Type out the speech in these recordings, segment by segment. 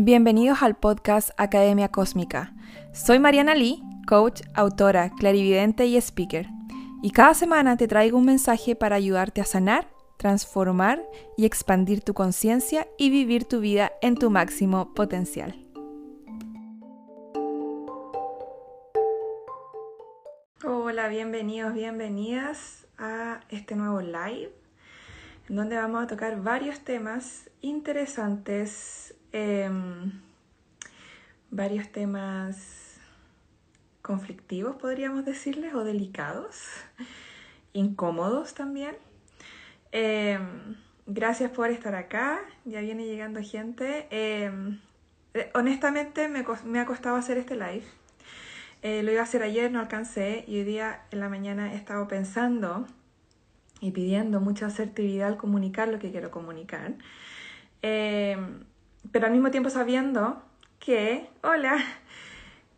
Bienvenidos al podcast Academia Cósmica. Soy Mariana Lee, coach, autora, clarividente y speaker. Y cada semana te traigo un mensaje para ayudarte a sanar, transformar y expandir tu conciencia y vivir tu vida en tu máximo potencial. Hola, bienvenidos, bienvenidas a este nuevo live, en donde vamos a tocar varios temas interesantes Em, varios temas conflictivos, podríamos decirles, o delicados, incómodos también. Em, gracias por estar acá, ya viene llegando gente. Em, eh, honestamente me, me, ha costado hacer este live. Eh, lo iba a hacer ayer, no alcancé, y hoy día en la mañana he estado pensando y pidiendo mucha asertividad al comunicar lo que quiero comunicar pero al mismo tiempo sabiendo que, hola,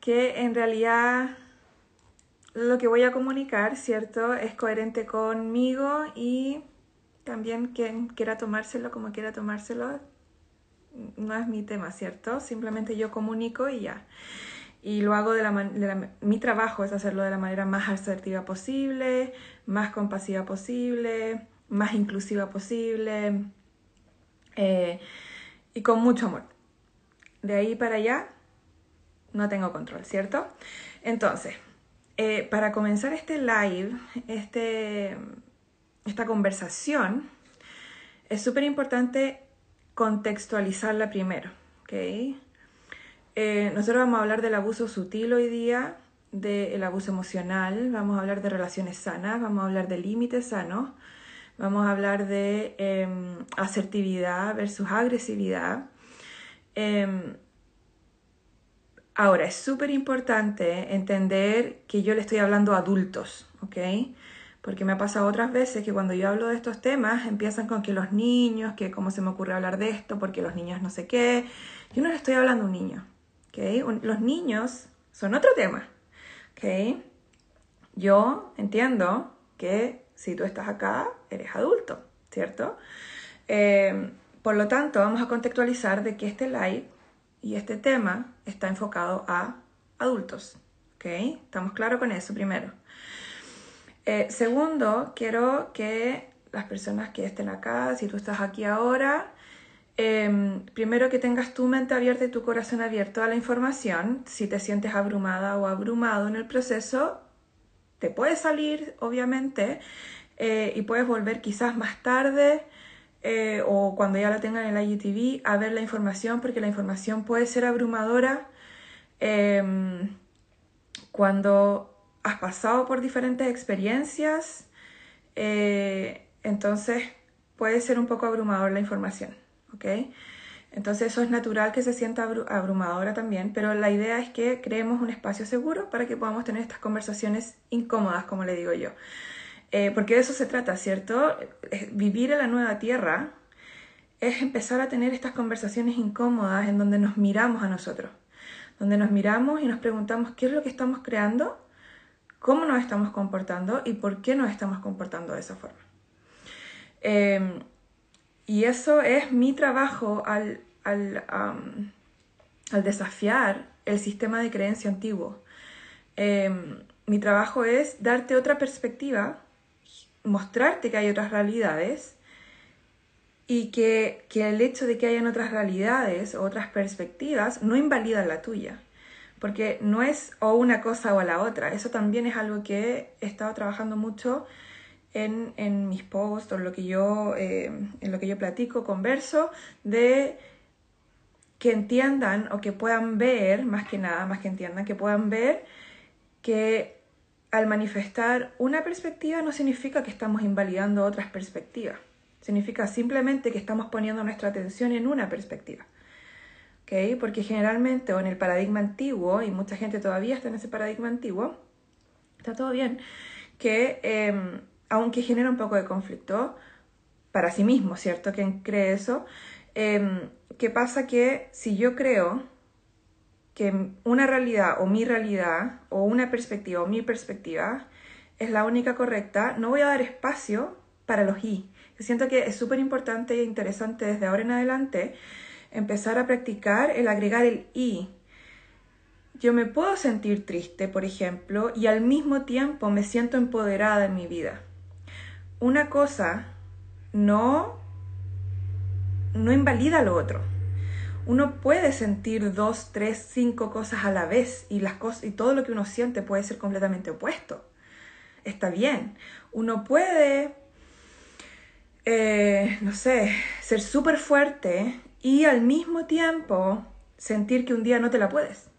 que en realidad lo que voy a comunicar, ¿cierto? Es coherente conmigo y también quien quiera tomárselo como quiera tomárselo, no es mi tema, ¿cierto? Simplemente yo comunico y ya. Y lo hago de la, manera, mi trabajo es hacerlo de la manera más asertiva posible, más compasiva posible, más inclusiva posible. Eh, y con mucho amor. De ahí para allá no tengo control, ¿cierto? Entonces, eh, para comenzar este live, este, esta conversación, es súper importante contextualizarla primero, ¿ok? Eh, nosotros vamos a hablar del abuso sutil hoy día, del abuso emocional, vamos a hablar de relaciones sanas, vamos a hablar de límites sanos, Vamos a hablar de em, asertividad versus agresividad. Em, ahora, es súper importante entender que yo le estoy hablando a adultos, ¿ok? Porque me ha pasado otras veces que cuando yo hablo de estos temas empiezan con que los niños, que cómo se me ocurre hablar de esto, porque los niños no sé qué. Yo no le estoy hablando a un niño, ¿ok? Los niños son otro tema, ¿ok? Yo entiendo que si tú estás acá, eres adulto, ¿cierto? Eh, por lo tanto, vamos a contextualizar de que este live y este tema está enfocado a adultos, ¿ok? Estamos claros con eso primero. Eh, segundo, quiero que las personas que estén acá, si tú estás aquí ahora, em, primero que tengas tu mente abierta y tu corazón abierto a la información. Si te sientes abrumada o abrumado en el proceso, te puede salir, obviamente, eh, y puedes volver quizás más tarde eh, o cuando ya la tengan en la IGTV a ver la información, porque la información puede ser abrumadora em, cuando has pasado por diferentes experiencias, eh, entonces puede ser un poco abrumador la información, ¿ok? Entonces eso es natural que se sienta abrumadora también, pero la idea es que creemos un espacio seguro para que podamos tener estas conversaciones incómodas, como le digo yo. Eh, porque de eso se trata, ¿cierto? Vivir en la nueva tierra es empezar a tener estas conversaciones incómodas en donde nos miramos a nosotros, donde nos miramos y nos preguntamos qué es lo que estamos creando, cómo nos estamos comportando y por qué nos estamos comportando de esa forma. Em, y eso es mi trabajo al, al, al desafiar el sistema de creencia antiguo. Em, mi trabajo es darte otra perspectiva, mostrarte que hay otras realidades y que, que, el hecho de que hayan otras realidades o otras perspectivas no invalida la tuya. Porque no es o una cosa o la otra. Eso también es algo que he estado trabajando mucho en, en mis posts o lo que yo, eh, en lo que yo platico, converso, de que entiendan o que puedan ver, más que nada, más que entiendan, que puedan ver que al manifestar una perspectiva no significa que estamos invalidando otras perspectivas. Significa simplemente que estamos poniendo nuestra atención en una perspectiva. ¿Okay? Porque generalmente, o en el paradigma antiguo, y mucha gente todavía está en ese paradigma antiguo, está todo bien, que em, aunque genera un poco de conflicto para sí mismo, ¿cierto? Quien cree eso, eh, ¿qué pasa? Que si yo creo que una realidad o mi realidad o una perspectiva o mi perspectiva es la única correcta, no voy a dar espacio para los y. siento que es súper importante e interesante desde ahora en adelante empezar a practicar el agregar el y. Yo me puedo sentir triste, por ejemplo, y al mismo tiempo me siento empoderada en mi vida. Una cosa no, no invalida lo otro. Uno puede sentir dos, tres, cinco cosas a la vez y, las cosas, y todo lo que uno siente puede ser completamente opuesto. Está bien. Uno puede, eh, no sé, ser súper fuerte y al mismo tiempo sentir que un día no te la puedes.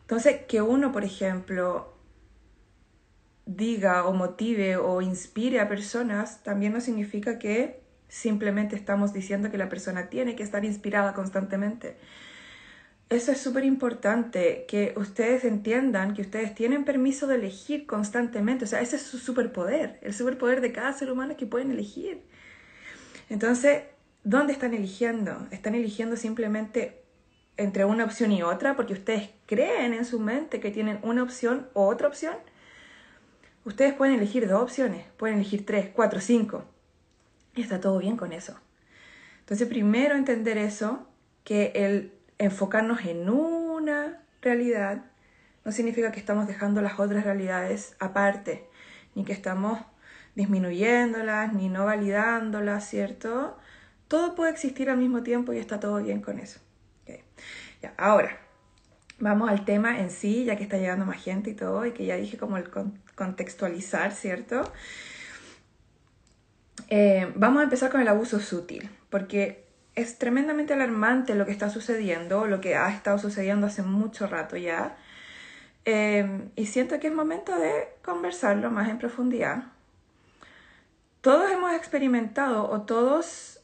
Entonces, que uno, por ejemplo, diga o motive o inspire a personas también no significa que simplemente estamos diciendo que la persona tiene que estar inspirada constantemente. Eso es súper importante, que ustedes entiendan que ustedes tienen permiso de elegir constantemente. O sea, ese es su superpoder. El superpoder de cada ser humano que pueden elegir. Entonces, ¿dónde están eligiendo? ¿Están eligiendo simplemente entre una opción y otra porque ustedes creen en su mente que tienen una opción o otra opción? Ustedes pueden elegir dos opciones, pueden elegir tres, cuatro, cinco. Y está todo bien con eso. Entonces, primero entender eso, que el enfocarnos en una realidad no significa que estamos dejando las otras realidades aparte, ni que estamos disminuyéndolas, ni no validándolas, ¿cierto? Todo puede existir al mismo tiempo y está todo bien con eso. Ya, ahora, vamos al tema en sí, ya que está llegando más gente y todo, y que ya dije como el contextualizar, ¿cierto? Eh, vamos a empezar con el abuso sutil, porque es tremendamente alarmante lo que está sucediendo, lo que ha estado sucediendo hace mucho rato ya. Em, y siento que es momento de conversarlo más en profundidad. Todos hemos experimentado o todos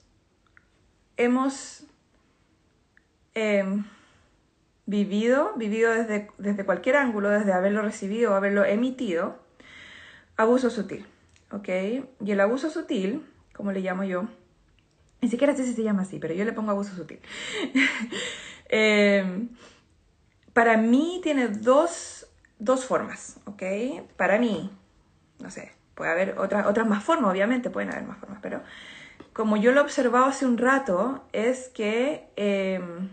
hemos em, vivido, vivido desde, desde cualquier ángulo, desde haberlo recibido o haberlo emitido, abuso sutil. ¿Ok? Y el abuso sutil, como le llamo yo, ni siquiera sé si se llama así, pero yo le pongo abuso sutil. Eh, para mí tiene dos, dos, formas, ¿ok? Para mí, no sé, puede haber otras, otras más formas, obviamente pueden haber más formas, pero como yo lo he observado hace un rato, es que em,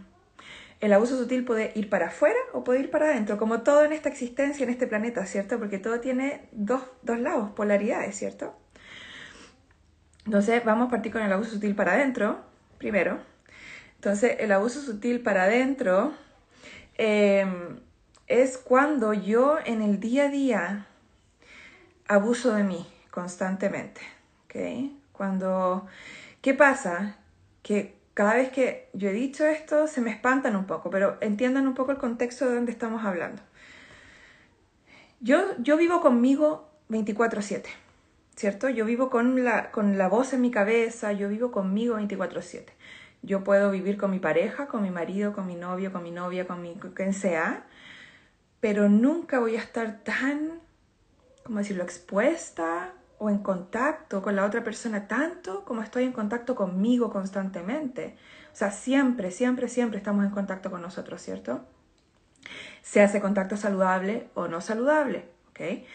el abuso sutil puede ir para afuera o puede ir para adentro, como todo en esta existencia, en este planeta, ¿cierto? Porque todo tiene dos, dos lados, polaridades, ¿cierto? Entonces vamos a partir con el abuso sutil para adentro, primero. Entonces el abuso sutil para adentro em, es cuando yo en el día a día abuso de mí constantemente. ¿okay? Cuando, ¿qué pasa? Que cada vez que yo he dicho esto se me espantan un poco, pero entiendan un poco el contexto de donde estamos hablando. Yo, yo vivo conmigo 24/7. ¿cierto? Yo vivo con la, con la voz en mi cabeza, yo vivo conmigo 24/7. Yo puedo vivir con mi pareja, con mi marido, con mi novio, con mi novia, con mi quien sea, pero nunca voy a estar tan, ¿cómo decirlo?, expuesta o en contacto con la otra persona tanto como estoy en contacto conmigo constantemente. O sea, siempre, siempre, siempre estamos en contacto con nosotros, ¿cierto? Se hace contacto saludable o no saludable, ¿ok?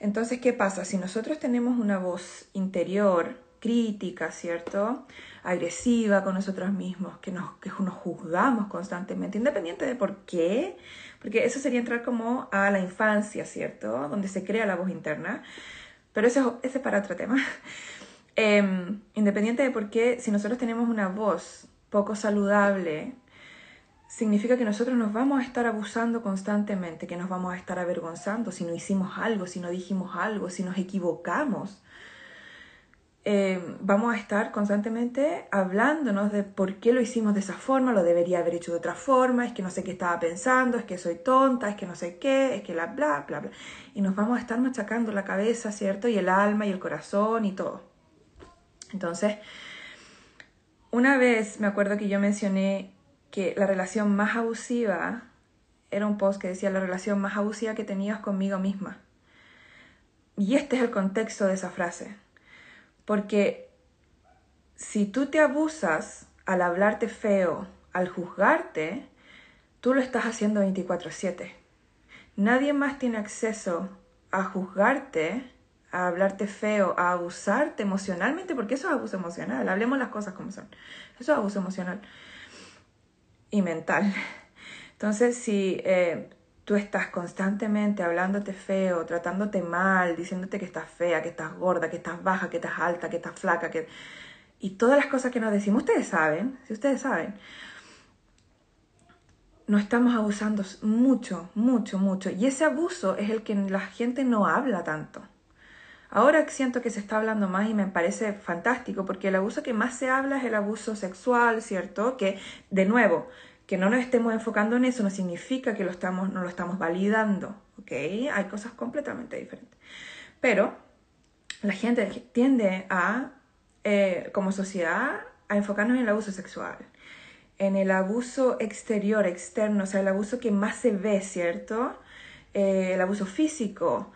Entonces, ¿qué pasa? Si nosotros tenemos una voz interior crítica, ¿cierto? Agresiva con nosotros mismos, que nos, que nos juzgamos constantemente, independiente de por qué, porque eso sería entrar como a la infancia, ¿cierto? Donde se crea la voz interna, pero eso, ese es para otro tema. Em, independiente de por qué, si nosotros tenemos una voz poco saludable, significa que nosotros nos vamos a estar abusando constantemente, que nos vamos a estar avergonzando si no hicimos algo, si no dijimos algo, si nos equivocamos. Eh, vamos a estar constantemente hablándonos de por qué lo hicimos de esa forma, lo debería haber hecho de otra forma, es que no sé qué estaba pensando, es que soy tonta, es que no sé qué, es que la bla, bla, bla. Y nos vamos a estar machacando la cabeza, ¿cierto? Y el alma y el corazón y todo. Entonces, una vez me acuerdo que yo mencioné que la relación más abusiva era un post que decía la relación más abusiva que tenías conmigo misma. Y este es el contexto de esa frase. Porque si tú te abusas al hablarte feo, al juzgarte, tú lo estás haciendo 24/7. Nadie más tiene acceso a juzgarte, a hablarte feo, a abusarte emocionalmente, porque eso es abuso emocional, hablemos las cosas como son. Eso es abuso emocional y mental. Entonces, si eh, tú estás constantemente hablándote feo, tratándote mal, diciéndote que estás fea, que estás gorda, que estás baja, que estás alta, que estás flaca, que... y todas las cosas que nos decimos, ustedes saben, si ustedes saben, no estamos abusando mucho, mucho, mucho. Y ese abuso es el que la gente no habla tanto. Ahora siento que se está hablando más y me parece fantástico porque el abuso que más se habla es el abuso sexual, ¿cierto? Que, de nuevo, que no nos estemos enfocando en eso no significa que lo estamos, no lo estamos validando, ¿ok? Hay cosas completamente diferentes. Pero la gente tiende a, eh, como sociedad, a enfocarnos en el abuso sexual, en el abuso exterior, externo, o sea, el abuso que más se ve, ¿cierto? Eh, el abuso físico.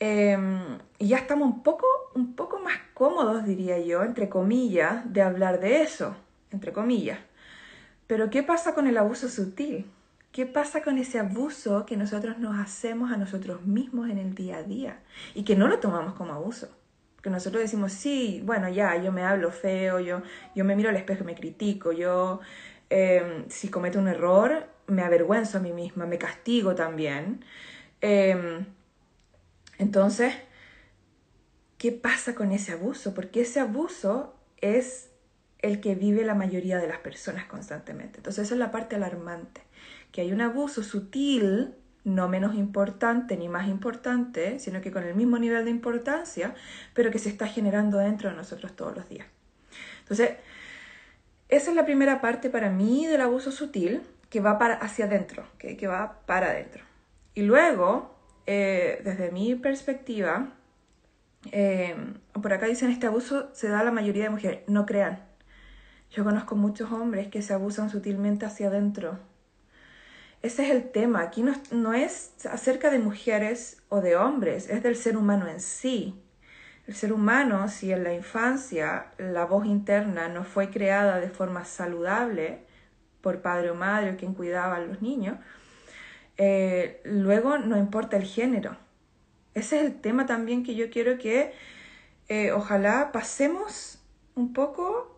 Em, y ya estamos un poco, un poco más cómodos, diría yo, entre comillas, de hablar de eso, entre comillas. Pero ¿qué pasa con el abuso sutil? ¿Qué pasa con ese abuso que nosotros nos hacemos a nosotros mismos en el día a día y que no lo tomamos como abuso? Que nosotros decimos, sí, bueno, ya, yo me hablo feo, yo, yo me miro al espejo y me critico, yo em, si cometo un error me avergüenzo a mí misma, me castigo también. Em, entonces, ¿qué pasa con ese abuso? Porque ese abuso es el que vive la mayoría de las personas constantemente. Entonces esa es la parte alarmante, que hay un abuso sutil, no menos importante ni más importante, sino que con el mismo nivel de importancia, pero que se está generando dentro de nosotros todos los días. Entonces, esa es la primera parte para mí del abuso sutil, que va para, hacia adentro, que va para adentro. Y luego, eh, desde mi perspectiva, eh, por acá dicen este abuso se da a la mayoría de mujeres, no crean yo conozco muchos hombres que se abusan sutilmente hacia adentro. Ese es el tema. Aquí no, es acerca de mujeres o de hombres, es del ser humano en sí. El ser humano, si en la infancia la voz interna no fue creada de forma saludable por padre o madre quien cuidaba a los niños, eh, luego no importa el género. Ese es el tema también que yo quiero que eh, ojalá pasemos un poco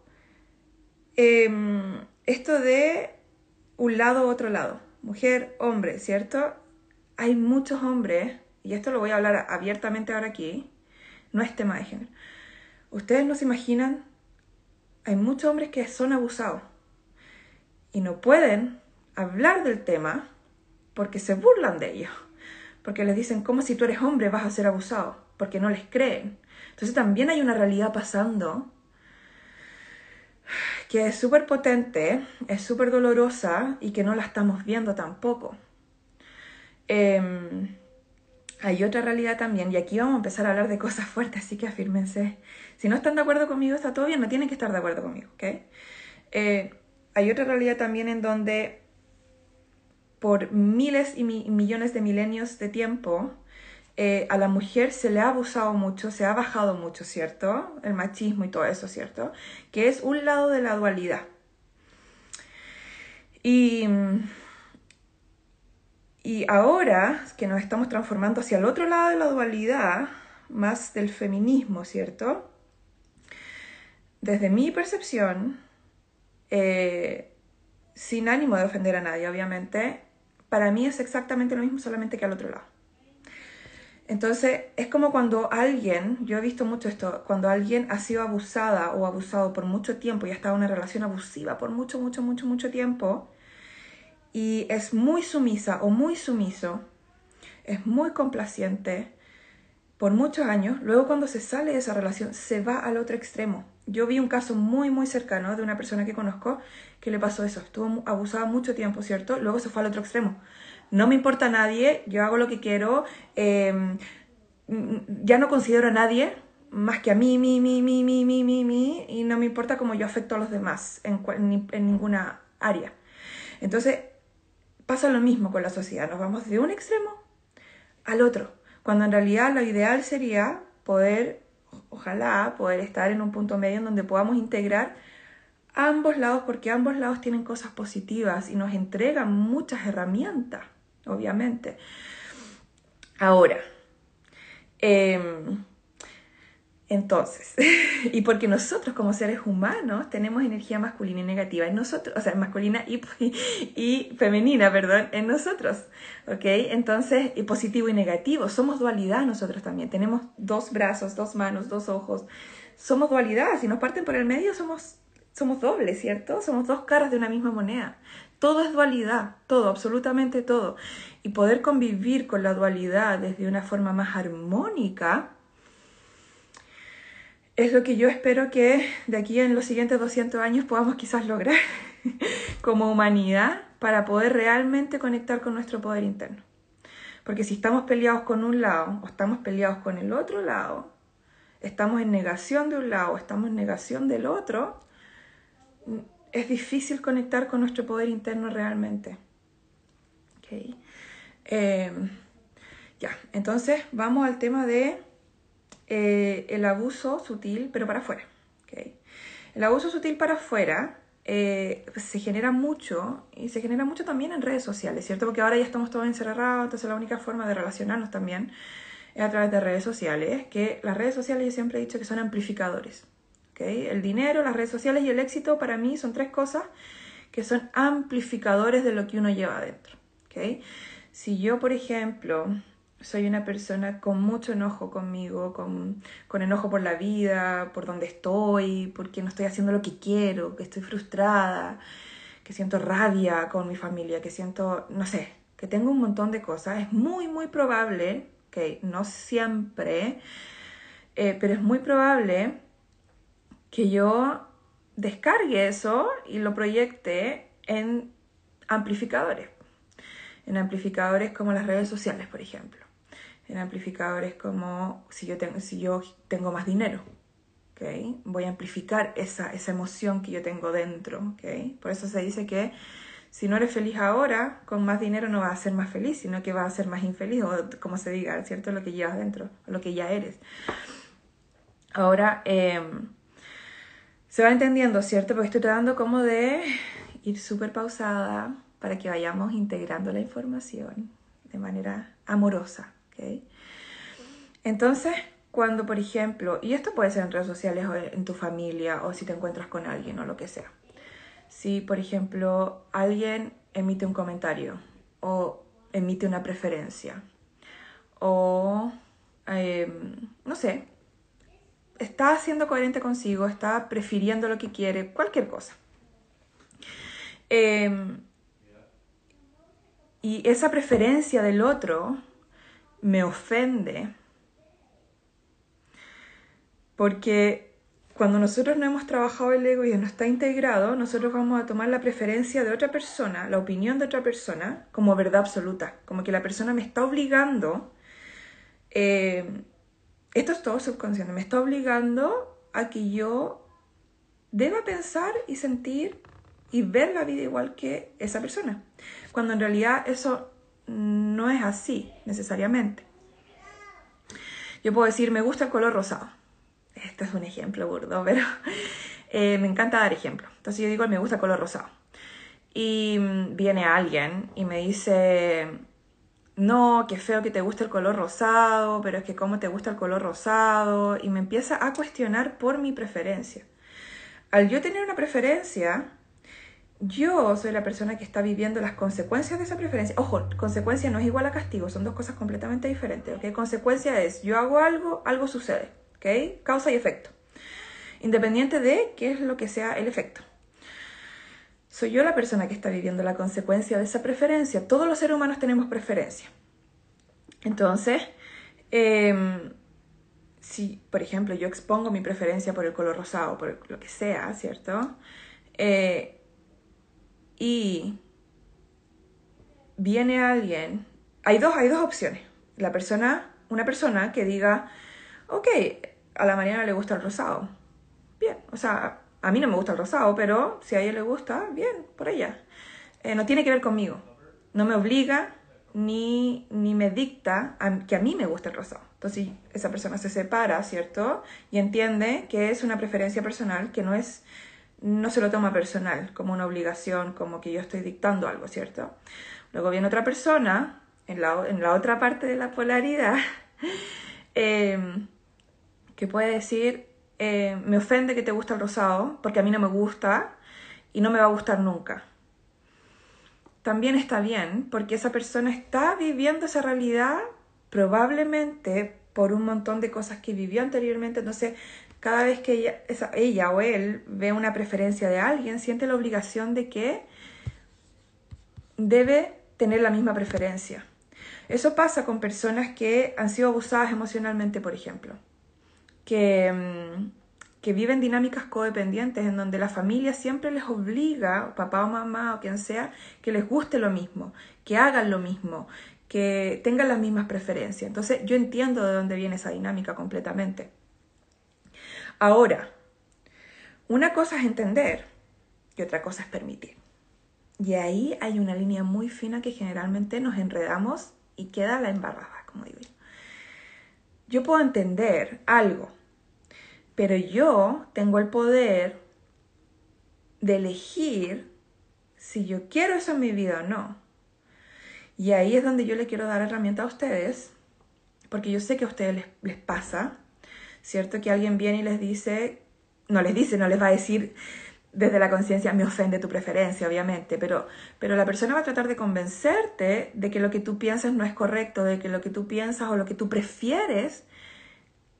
Em, esto de un lado u otro lado, mujer, hombre, ¿cierto? Hay muchos hombres, y esto lo voy a hablar abiertamente ahora aquí, no es tema de género. Ustedes no se imaginan, hay muchos hombres que son abusados y no pueden hablar del tema porque se burlan de ellos, porque les dicen, ¿cómo si tú eres hombre vas a ser abusado? Porque no les creen. Entonces también hay una realidad pasando que es súper potente, es súper dolorosa y que no la estamos viendo tampoco. Em, hay otra realidad también, y aquí vamos a empezar a hablar de cosas fuertes, así que afírmense. Si no están de acuerdo conmigo, está todo bien, no tienen que estar de acuerdo conmigo, ¿ok? Eh, hay otra realidad también en donde por miles y millones de milenios de tiempo, eh, a la mujer se le ha abusado mucho, se ha bajado mucho, ¿cierto? El machismo y todo eso, ¿cierto? Que es un lado de la dualidad. Y, y ahora que nos estamos transformando hacia el otro lado de la dualidad, más del feminismo, ¿cierto? Desde mi percepción, eh, sin ánimo de ofender a nadie, obviamente, para mí es exactamente lo mismo, solamente que al otro lado. Entonces, es como cuando alguien, yo he visto mucho esto, cuando alguien ha sido abusada o abusado por mucho tiempo y ha estado en una relación abusiva por mucho, mucho, mucho, mucho tiempo, y es muy sumisa o muy sumiso, es muy complaciente por muchos años, luego cuando se sale de esa relación se va al otro extremo. Yo vi un caso muy, muy cercano de una persona que conozco que le pasó eso, estuvo abusada mucho tiempo, ¿cierto? Luego se fue al otro extremo no me importa a nadie, yo hago lo que quiero, em, ya no considero a nadie más que a mí, mí, mí, mí, mí, mí, mí, mí, y no me importa cómo yo afecto a los demás en, en ninguna área. Entonces, pasa lo mismo con la sociedad, nos vamos de un extremo al otro, cuando en realidad lo ideal sería poder, ojalá, poder estar en un punto medio en donde podamos integrar ambos lados, porque ambos lados tienen cosas positivas y nos entregan muchas herramientas obviamente. Ahora, em, Entonces, y porque nosotros como seres humanos tenemos energía masculina y negativa en nosotros, o sea, masculina y, y femenina, perdón, en nosotros, ¿ok? Entonces, y positivo y negativo, somos dualidad nosotros también, tenemos dos brazos, dos manos, dos ojos, somos dualidad, si nos parten por el medio somos, somos dobles, ¿cierto? Somos dos caras de una misma moneda. Todo es dualidad, todo, absolutamente todo. Y poder convivir con la dualidad desde una forma más armónica, es lo que yo espero que de aquí en los siguientes 200 años podamos quizás lograr como humanidad para poder realmente conectar con nuestro poder interno. Porque si estamos peleados con un lado o estamos peleados con el otro lado, estamos en negación de un lado o estamos en negación del otro, es difícil conectar con nuestro poder interno realmente. Okay. Eh, ya, entonces vamos al tema de eh, el abuso sutil, pero para afuera. ¿okay? El abuso sutil para afuera eh, se genera mucho y se genera mucho también en redes sociales, ¿cierto? Porque ahora ya estamos todos encerrados, entonces la única forma de relacionarnos también es a través de redes sociales, que las redes sociales yo siempre he dicho que son amplificadores. ¿Okay? El dinero, las redes sociales y el éxito para mí son tres cosas que son amplificadores de lo que uno lleva adentro. ¿okay? Si yo, por ejemplo, soy una persona con mucho enojo conmigo, con, con, enojo por la vida, por donde estoy, porque no estoy haciendo lo que quiero, que estoy frustrada, que siento rabia con mi familia, que siento, no sé, que tengo un montón de cosas. Es muy, muy probable, que no siempre, eh, pero es muy probable que yo descargue eso y lo proyecte en amplificadores. En amplificadores como las redes sociales, por ejemplo en amplificadores como si yo tengo, si yo tengo más dinero. ¿okay? Voy a amplificar esa, esa emoción que yo tengo dentro. ¿okay? Por eso se dice que si no eres feliz ahora, con más dinero no vas a ser más feliz, sino que vas a ser más infeliz, o como se diga, ¿cierto? Lo que llevas dentro, lo que ya eres. Ahora, em, se va entendiendo, ¿cierto? Porque estoy tratando como de ir súper pausada para que vayamos integrando la información de manera amorosa. Entonces, cuando, por ejemplo, y esto puede ser en redes sociales o en tu familia o si te encuentras con alguien o lo que sea. Si, por ejemplo, alguien emite un comentario o emite una preferencia o, em, no sé, está siendo coherente consigo, está prefiriendo lo que quiere, cualquier cosa. Em, y esa preferencia del otro me ofende. Porque cuando nosotros no hemos trabajado el ego y no está integrado, nosotros vamos a tomar la preferencia de otra persona, la opinión de otra persona, como verdad absoluta. Como que la persona me está obligando. Eh, esto es todo subconsciente, me está obligando a que yo deba pensar y sentir y ver la vida igual que esa persona. Cuando en realidad eso no es así necesariamente. Yo puedo decir, me gusta el color rosado. Este es un ejemplo burdo, pero eh, me encanta dar ejemplo. Entonces yo digo, me gusta el color rosado. Y viene alguien y me dice, no, qué feo que te guste el color rosado, pero es que cómo te gusta el color rosado. Y me empieza a cuestionar por mi preferencia. Al yo tener una preferencia, yo soy la persona que está viviendo las consecuencias de esa preferencia. Ojo, consecuencia no es igual a castigo, son dos cosas completamente diferentes, ¿ok? Consecuencia es, yo hago algo, algo sucede, ¿ok? Causa y efecto. Independiente de qué es lo que sea el efecto. Soy yo la persona que está viviendo la consecuencia de esa preferencia. Todos los seres humanos tenemos preferencia. Entonces, em, si, por ejemplo, yo expongo mi preferencia por el color rosado, por lo que sea, ¿cierto? Eh, y viene alguien, hay dos, hay dos opciones. La persona, una persona que diga, ok, a la Mariana le gusta el rosado. Bien, o sea, a mí no me gusta el rosado, pero si a ella le gusta, bien, por ella. Eh, no tiene que ver conmigo. No me obliga ni, ni me dicta que a mí me gusta el rosado. Entonces esa persona se separa, ¿cierto? Y entiende que es una preferencia personal, que no es no se lo toma personal, como una obligación, como que yo estoy dictando algo, ¿cierto? Luego viene otra persona, en la, en la otra parte de la polaridad, em, que puede decir, eh, me ofende que te gusta el rosado, porque a mí no me gusta y no me va a gustar nunca. También está bien, porque esa persona está viviendo esa realidad probablemente por un montón de cosas que vivió anteriormente. Entonces, cada vez que ella, ella o él ve una preferencia de alguien, siente la obligación de que debe tener la misma preferencia. Eso pasa con personas que han sido abusadas emocionalmente, por ejemplo, que, mm, que viven dinámicas codependientes en donde la familia siempre les obliga, papá o mamá o quien sea, que les guste lo mismo, que hagan lo mismo, que tengan las mismas preferencias. Entonces yo entiendo de dónde viene esa dinámica completamente. Ahora, una cosa es entender y otra cosa es permitir. Y ahí hay una línea muy fina que generalmente nos enredamos y queda la embarrada, como digo. Yo puedo entender algo, pero yo tengo el poder de elegir si yo quiero eso en mi vida o no. Y ahí es donde yo le quiero dar herramienta a ustedes, porque yo sé que a ustedes les, les pasa, ¿cierto? Que alguien viene y les dice, no les dice, no les va a decir, desde la conciencia me ofende tu preferencia, obviamente, pero, pero la persona va a tratar de convencerte de que lo que tú piensas no es correcto, de que lo que tú piensas o lo que tú prefieres,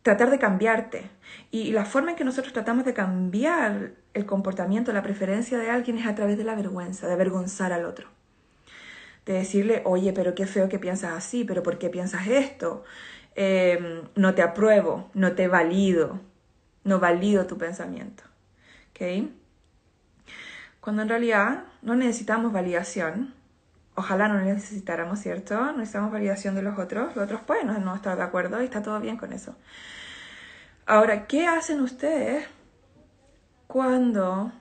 tratar de cambiarte. Y la forma en que nosotros tratamos de cambiar el comportamiento, la preferencia de alguien es a través de la vergüenza, de avergonzar al otro. De decirle, oye, pero qué feo que piensas así, pero ¿por qué piensas esto? Em, no te apruebo, no te valido, no valido tu pensamiento. ¿Okay? Cuando en realidad no necesitamos validación. Ojalá no necesitáramos, ¿cierto? No necesitamos validación de los otros. Los otros pueden no estar de acuerdo y está todo bien con eso. Ahora, ¿qué hacen ustedes cuando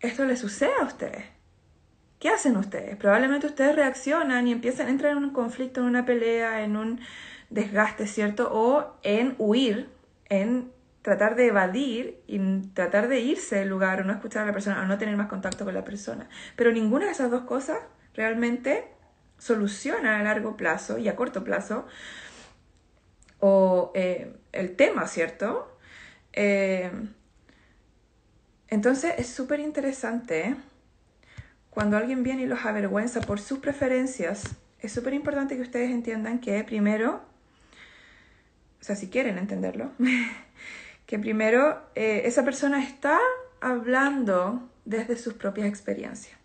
esto les sucede a ustedes? ¿Qué hacen ustedes? Probablemente ustedes reaccionan y empiezan a entrar en un conflicto, en una pelea, en un desgaste, ¿cierto? O en huir, en tratar de evadir y tratar de irse del lugar o no escuchar a la persona o no tener más contacto con la persona. Pero ninguna de esas dos cosas realmente soluciona a largo plazo y a corto plazo o eh, el tema, ¿cierto? Eh, entonces es súper interesante cuando alguien viene y los avergüenza por sus preferencias. Es súper importante que ustedes entiendan que primero, o sea, si quieren entenderlo, que primero eh, esa persona está hablando desde sus propias experiencias,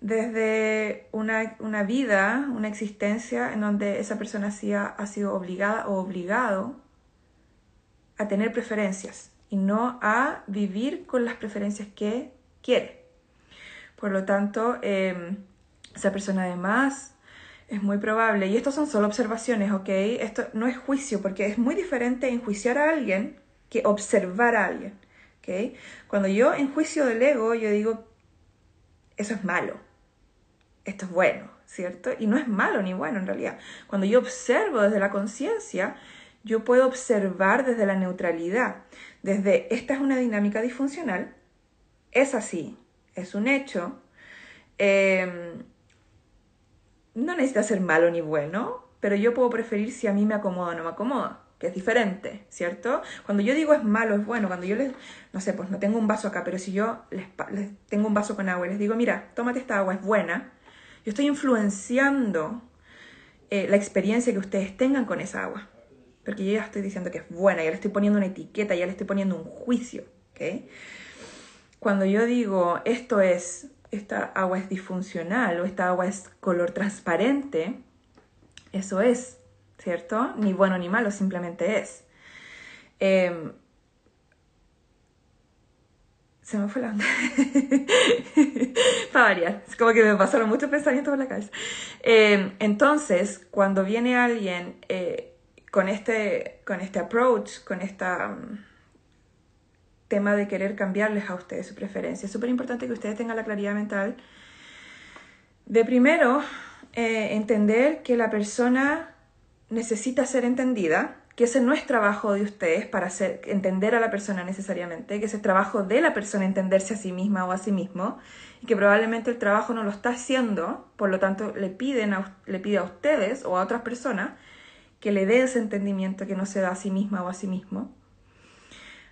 desde una, una, vida, una existencia en donde esa persona ha sido obligada o obligado a tener preferencias y no a vivir con las preferencias que quiere. Por lo tanto, em, esa persona además es muy probable. Y esto son solo observaciones, ¿ok? Esto no es juicio, porque es muy diferente enjuiciar a alguien que observar a alguien, ¿ok? Cuando yo enjuicio del ego, yo digo, eso es malo, esto es bueno, ¿cierto? Y no es malo ni bueno en realidad. Cuando yo observo desde la conciencia, yo puedo observar desde la neutralidad, desde esta es una dinámica disfuncional, es así, es un hecho. Eh, no necesita ser malo ni bueno, pero yo puedo preferir si a mí me acomoda o no me acomoda, que es diferente, ¿cierto? Cuando yo digo es malo, es bueno, cuando yo les, no sé, pues no tengo un vaso acá, pero si yo les, tengo un vaso con agua y les digo, mira, tómate esta agua, es buena, yo estoy influenciando eh, la experiencia que ustedes tengan con esa agua. Porque yo ya estoy diciendo que es buena, ya le estoy poniendo una etiqueta, ya le estoy poniendo un juicio, ¿ok? Cuando yo digo esto es esta agua es disfuncional o esta agua es color transparente, eso es, ¿cierto? Ni bueno ni malo, simplemente es. Em, se me fue la onda. Para variar. Es como que me pasaron muchos pensamientos por la cabeza. Em, entonces, cuando viene alguien eh, con, este, con este approach, con esta tema de querer cambiarles a ustedes su preferencia. Es súper importante que ustedes tengan la claridad mental de primero eh, entender que la persona necesita ser entendida, que ese no es trabajo de ustedes para hacer, entender a la persona necesariamente, que ese es trabajo de la persona entenderse a sí misma o a sí mismo, y que probablemente el trabajo no lo está haciendo, por lo tanto le, piden le pide a ustedes o a otras personas que le dé ese entendimiento que no se da a sí misma o a sí mismo.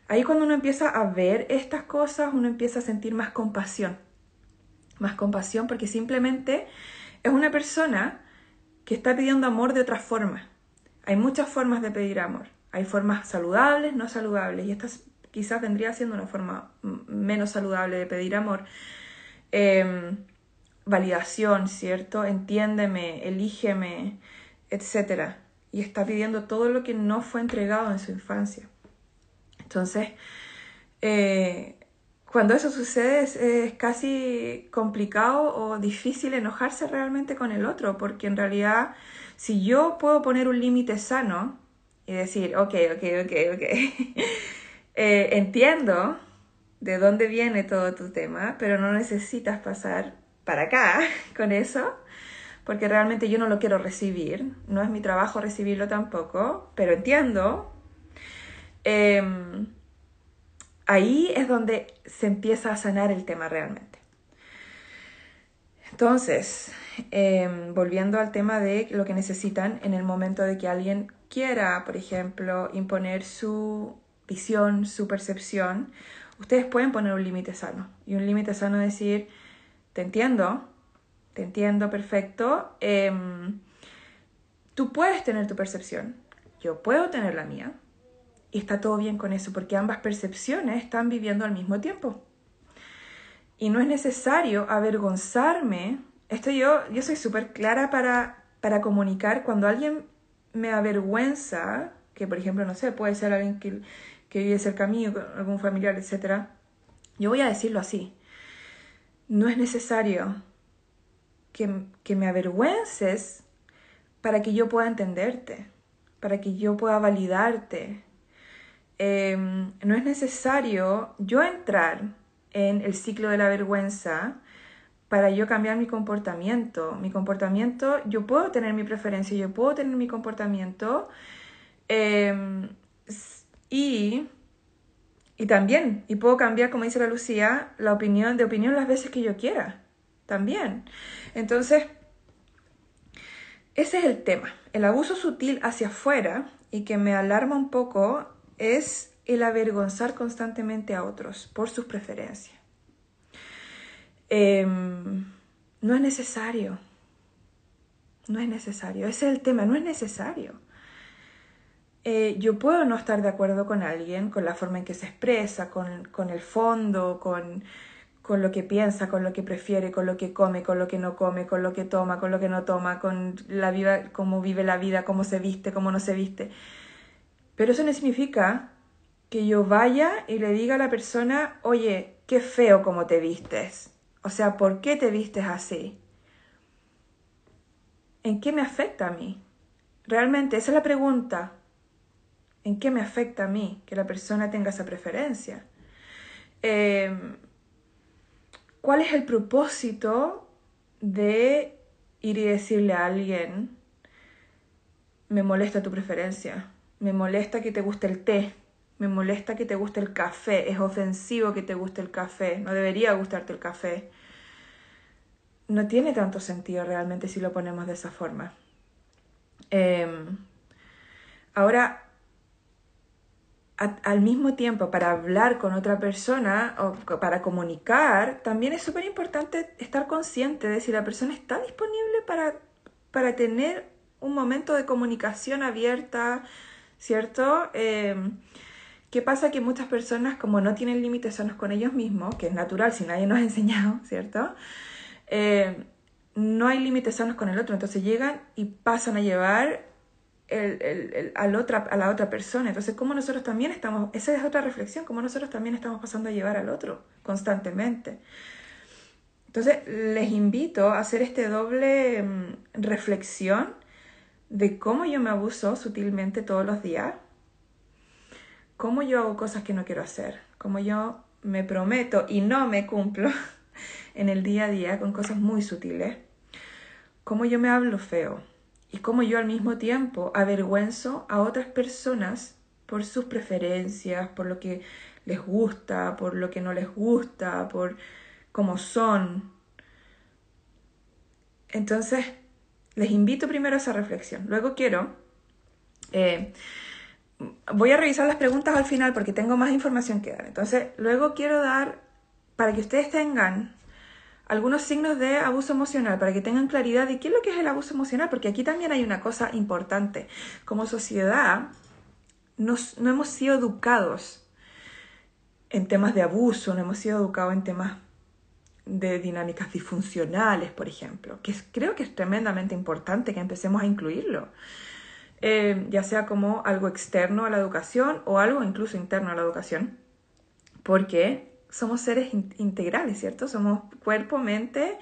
Ahí cuando uno empieza a ver estas cosas, uno empieza a sentir más compasión. Más compasión porque simplemente es una persona que está pidiendo amor de otra forma. Hay muchas formas de pedir amor. Hay formas saludables, no saludables. Y esta quizás vendría siendo una forma menos saludable de pedir amor. Em, validación, ¿cierto? Entiéndeme, elígeme, etc. Y está pidiendo todo lo que no fue entregado en su infancia. Entonces, eh, cuando eso sucede es, casi complicado o difícil enojarse realmente con el otro, porque en realidad si yo puedo poner un límite sano y decir, ok, ok, ok, ok, eh, entiendo de dónde viene todo tu tema, pero no necesitas pasar para acá con eso, porque realmente yo no lo quiero recibir, no es mi trabajo recibirlo tampoco, pero entiendo Em, ahí es donde se empieza a sanar el tema realmente. Entonces, em, volviendo al tema de lo que necesitan en el momento de que alguien quiera, por ejemplo, imponer su visión, su percepción, ustedes pueden poner un límite sano. Y un límite sano es decir, te entiendo, te entiendo perfecto, em, tú puedes tener tu percepción, yo puedo tener la mía, y está todo bien con eso, porque ambas percepciones están viviendo al mismo tiempo. Y no es necesario avergonzarme. Esto yo, yo soy súper clara para, para comunicar cuando alguien me avergüenza, que por ejemplo, no sé, puede ser alguien que, que vive cerca mío, algún familiar, etc. Yo voy a decirlo así. No es necesario que, que me avergüences para que yo pueda entenderte, para que yo pueda validarte, Em, no es necesario yo entrar en el ciclo de la vergüenza para yo cambiar mi comportamiento. Mi comportamiento, yo puedo tener mi preferencia, yo puedo tener mi comportamiento em, y, y también, y puedo cambiar, como dice la Lucía, la opinión de opinión las veces que yo quiera. También. Entonces, ese es el tema. El abuso sutil hacia afuera y que me alarma un poco es el avergonzar constantemente a otros por sus preferencias. Em, no es necesario. No es necesario. Ese es el tema, no es necesario. Eh, yo puedo no estar de acuerdo con alguien, con la forma en que se expresa, con, el fondo, con, con, lo que piensa, con lo que prefiere, con lo que come, con lo que no come, con lo que toma, con lo que no toma, con la vida, cómo vive la vida, cómo se viste, cómo no se viste. Pero eso no significa que yo vaya y le diga a la persona, oye, qué feo como te vistes. O sea, ¿por qué te vistes así? ¿En qué me afecta a mí? Realmente, esa es la pregunta. ¿En qué me afecta a mí que la persona tenga esa preferencia? Em, ¿Cuál es el propósito de ir y decirle a alguien, me molesta tu preferencia? Me molesta que te guste el té. Me molesta que te guste el café. Es ofensivo que te guste el café. No debería gustarte el café. No tiene tanto sentido realmente si lo ponemos de esa forma. Em, ahora, al mismo tiempo, para hablar con otra persona o para comunicar, también es súper importante estar consciente de si la persona está disponible para, para tener un momento de comunicación abierta, ¿cierto? Em, ¿Qué pasa? Que muchas personas, como no tienen límites sanos con ellos mismos, que es natural si nadie nos ha enseñado, ¿cierto? Em, no hay límites sanos con el otro, entonces llegan y pasan a llevar el, al otra, a la otra persona. Entonces, ¿cómo nosotros también estamos, esa es otra reflexión, cómo nosotros también estamos pasando a llevar al otro constantemente. Entonces, les invito a hacer este doble em, reflexión de cómo yo me abuso sutilmente todos los días, cómo yo hago cosas que no quiero hacer, cómo yo me prometo y no me cumplo en el día a día con cosas muy sutiles, cómo yo me hablo feo y cómo yo al mismo tiempo avergüenzo a otras personas por sus preferencias, por lo que les gusta, por lo que no les gusta, por cómo son. Entonces, les invito primero a esa reflexión. Luego quiero Eh, voy a revisar las preguntas al final porque tengo más información que dar. Entonces, luego quiero dar, para que ustedes tengan algunos signos de abuso emocional, para que tengan claridad de qué es lo que es el abuso emocional, porque aquí también hay una cosa importante. Como sociedad, no hemos sido educados en temas de abuso, no hemos sido educados en temas de dinámicas disfuncionales, por ejemplo, que creo que es tremendamente importante que empecemos a incluirlo. Eh, ya sea como algo externo a la educación o algo incluso interno a la educación, porque somos seres integrales, ¿cierto? Somos cuerpo, mente,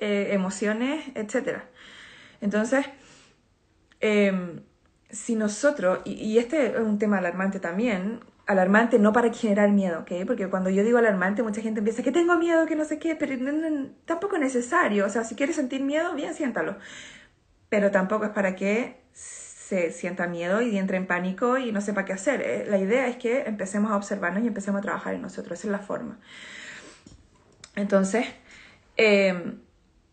eh, emociones, etc. Entonces, em, si nosotros, y, este es un tema alarmante también, alarmante no para generar miedo, ¿ok? Porque cuando yo digo alarmante, mucha gente empieza que tengo miedo, que no sé qué, pero tampoco es necesario. O sea, si quieres sentir miedo, bien, siéntalo. Pero tampoco es para que se sienta miedo y entre en pánico y no sepa qué hacer. Eh, la idea es que empecemos a observarnos y empecemos a trabajar en nosotros. Esa es la forma. Entonces, em,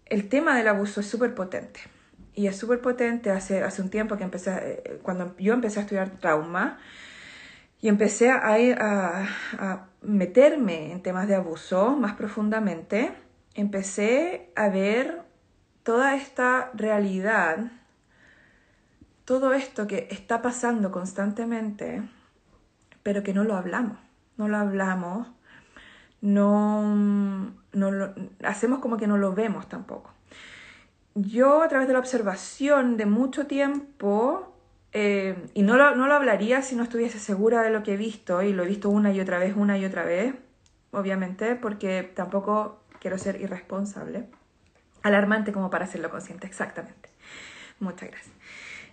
el tema del abuso es súper potente. Y es súper potente hace, hace un tiempo que empecé, eh, cuando yo empecé a estudiar trauma y empecé a, meterme en temas de abuso más profundamente, empecé a ver toda esta realidad todo esto que está pasando constantemente, pero que no lo hablamos, no lo hablamos, no, no lo, hacemos como que no lo vemos tampoco. Yo a través de la observación de mucho tiempo, eh, y no lo, no lo hablaría si no estuviese segura de lo que he visto, y lo he visto una y otra vez, una y otra vez, obviamente, porque tampoco quiero ser irresponsable, alarmante como para hacerlo consciente, exactamente. Muchas gracias.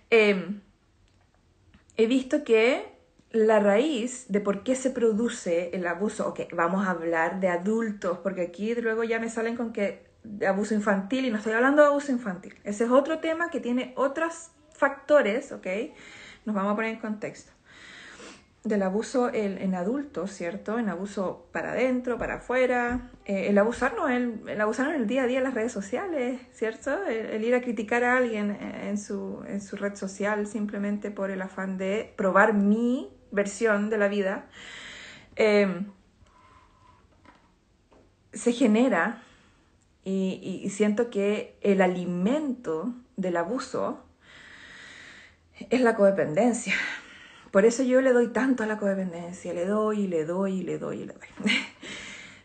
Em, he visto que la raíz de por qué se produce el abuso, ok, vamos a hablar de adultos, porque aquí luego ya me salen con que de abuso infantil y no estoy hablando de abuso infantil. Ese es otro tema que tiene otros factores, ok, nos vamos a poner en contexto del abuso en adultos, ¿cierto? En abuso para adentro, para afuera, eh, el abusarnos, el, el abusarnos en el día a día en las redes sociales, ¿cierto? El, ir a criticar a alguien en su, en su red social simplemente por el afán de probar mi versión de la vida, eh, se genera y siento que el alimento del abuso es la codependencia. Por eso yo le doy tanto a la codependencia, le doy y le doy y le doy y le doy.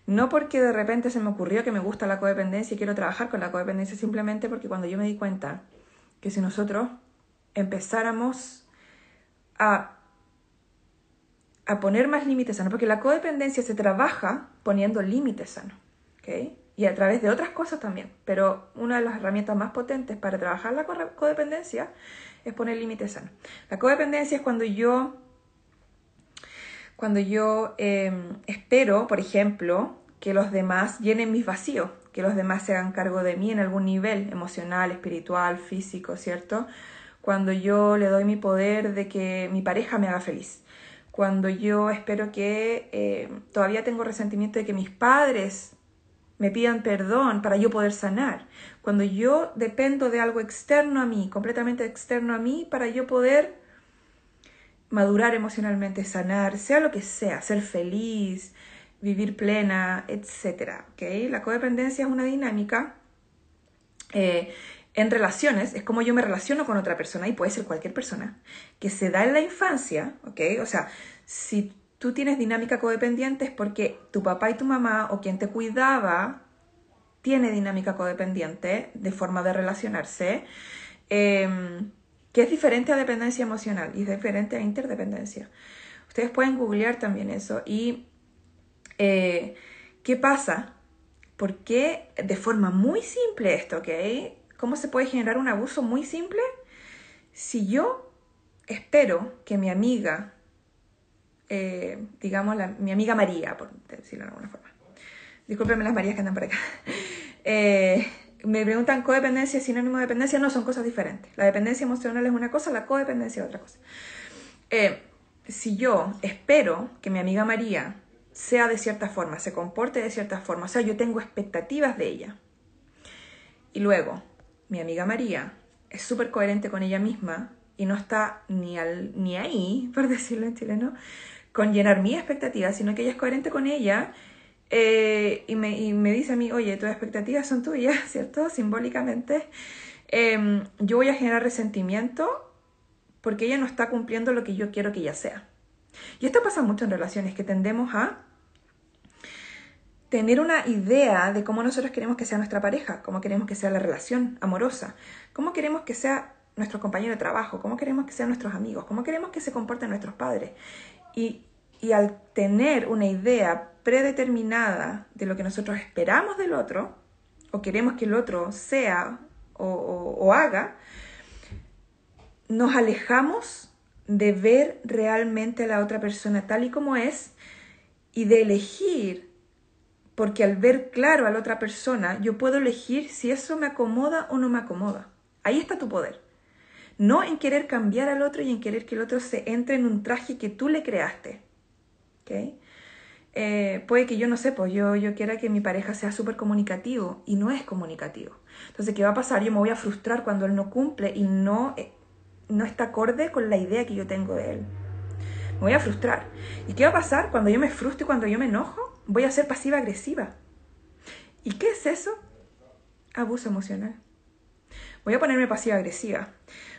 no porque de repente se me ocurrió que me gusta la codependencia y quiero trabajar con la codependencia, simplemente porque cuando yo me di cuenta que si nosotros empezáramos a, a poner más límites sanos, porque la codependencia se trabaja poniendo límites sanos, ¿ok? Y a través de otras cosas también, pero una de las herramientas más potentes para trabajar la codependencia es poner límites sanos. La codependencia es cuando yo, cuando yo em, espero, por ejemplo, que los demás llenen mis vacíos, que los demás se hagan cargo de mí en algún nivel emocional, espiritual, físico, ¿cierto? Cuando yo le doy mi poder de que mi pareja me haga feliz. Cuando yo espero que em, todavía tengo resentimiento de que mis padres me pidan perdón para yo poder sanar. Cuando yo dependo de algo externo a mí, completamente externo a mí, para yo poder madurar emocionalmente, sanar, sea lo que sea, ser feliz, vivir plena, etc. ¿okay? La codependencia es una dinámica eh, en relaciones, es como yo me relaciono con otra persona, y puede ser cualquier persona, que se da en la infancia, ¿ok? O sea, si tú tienes dinámica codependiente es porque tu papá y tu mamá o quien te cuidaba tiene dinámica codependiente de forma de relacionarse, em, que es diferente a dependencia emocional y es diferente a interdependencia. Ustedes pueden googlear también eso. ¿Y eh, qué pasa? ¿Por qué de forma muy simple esto, ok? ¿Cómo se puede generar un abuso muy simple? Si yo espero que mi amiga eh, digamos, mi amiga María, por decirlo de alguna forma. Discúlpenme las Marías que andan por acá. Eh, me preguntan codependencia, sinónimo de dependencia, no, son cosas diferentes. La dependencia emocional es una cosa, la codependencia es otra cosa. Eh, si yo espero que mi amiga María sea de cierta forma, se comporte de cierta forma, o sea, yo tengo expectativas de ella, y luego mi amiga María es súper coherente con ella misma y no está ni, al, ni ahí, por decirlo en chileno, con llenar mi expectativa, sino que ella es coherente con ella eh, y, me, y, me, dice a mí, oye, tus expectativas son tuyas, ¿cierto? Simbólicamente, em, yo voy a generar resentimiento porque ella no está cumpliendo lo que yo quiero que ella sea. Y esto pasa mucho en relaciones, que tendemos a tener una idea de cómo nosotros queremos que sea nuestra pareja, cómo queremos que sea la relación amorosa, cómo queremos que sea nuestro compañero de trabajo, cómo queremos que sean nuestros amigos, cómo queremos que se comporten nuestros padres. Y, y al tener una idea predeterminada de lo que nosotros esperamos del otro, o queremos que el otro sea o, haga, nos alejamos de ver realmente a la otra persona tal y como es y de elegir, porque al ver claro a la otra persona, yo puedo elegir si eso me acomoda o no me acomoda. Ahí está tu poder. No en querer cambiar al otro y en querer que el otro se entre en un traje que tú le creaste. Eh, puede que yo no sé, pues yo, yo quiera que mi pareja sea súper comunicativo y no es comunicativo. Entonces, ¿qué va a pasar? Yo me voy a frustrar cuando él no cumple y no, eh, no está acorde con la idea que yo tengo de él. Me voy a frustrar. ¿Y qué va a pasar cuando yo me frustro y cuando yo me enojo? Voy a ser pasiva-agresiva. ¿Y qué es eso? Abuso emocional. Voy a ponerme pasiva-agresiva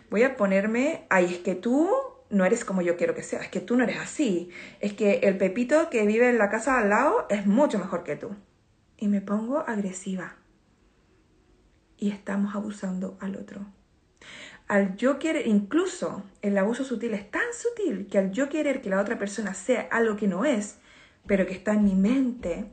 voy a ponerme, ay, es que tú no eres como yo quiero que seas, es que tú no eres así, es que el Pepito que vive en la casa al lado es mucho mejor que tú. Y me pongo agresiva. Y estamos abusando al otro. Al yo querer, incluso el abuso sutil es tan sutil que al yo querer que la otra persona sea algo que no es, pero que está en mi mente,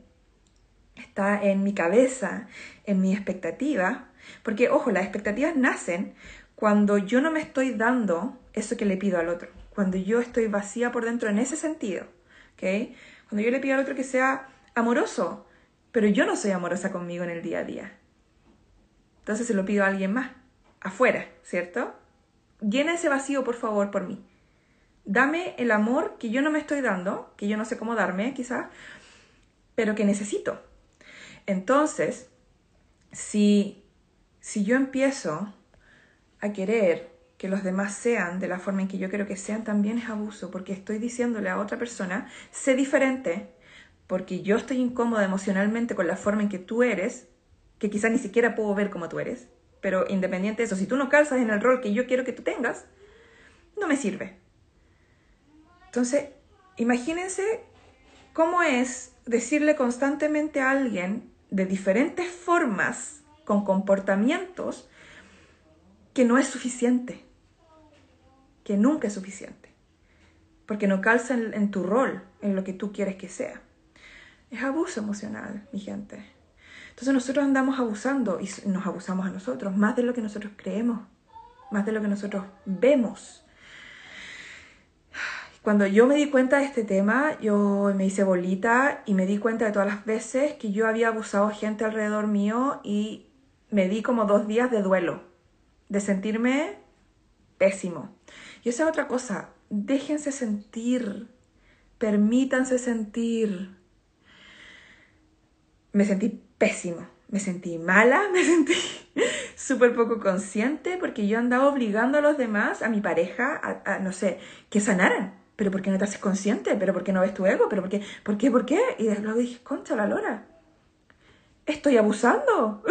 está en mi cabeza, en mi expectativa, porque ojo, las expectativas nacen cuando yo no me estoy dando eso que le pido al otro, cuando yo estoy vacía por dentro en ese sentido, ¿ok? Cuando yo le pido al otro que sea amoroso, pero yo no soy amorosa conmigo en el día a día. Entonces se lo pido a alguien más, afuera, ¿cierto? Llena ese vacío, por favor, por mí. Dame el amor que yo no me estoy dando, que yo no sé cómo darme, quizás, pero que necesito. Entonces, si, si yo empiezo a querer que los demás sean de la forma en que yo quiero que sean también es abuso, porque estoy diciéndole a otra persona, sé diferente, porque yo estoy incómoda emocionalmente con la forma en que tú eres, que quizá ni siquiera puedo ver como tú eres, pero independiente de eso, si tú no calzas en el rol que yo quiero que tú tengas, no me sirve. Entonces, imagínense cómo es decirle constantemente a alguien de diferentes formas, con comportamientos, que no es suficiente, que nunca es suficiente, porque no calza en, tu rol, en lo que tú quieres que sea. Es abuso emocional, mi gente. Entonces nosotros andamos abusando y nos abusamos a nosotros, más de lo que nosotros creemos, más de lo que nosotros vemos. Cuando yo me di cuenta de este tema, yo me hice bolita y me di cuenta de todas las veces que yo había abusado a gente alrededor mío y me di como dos días de duelo de sentirme pésimo. Y esa es otra cosa, déjense sentir, permítanse sentir. Me sentí pésimo, me sentí mala, me sentí súper poco consciente porque yo andaba obligando a los demás, a mi pareja, a, no sé, que sanaran. Pero ¿por qué no te haces consciente? ¿Pero por qué no ves tu ego? ¿Pero por qué? ¿Por qué? ¿Por qué? Y luego dije, concha la lora. Estoy abusando.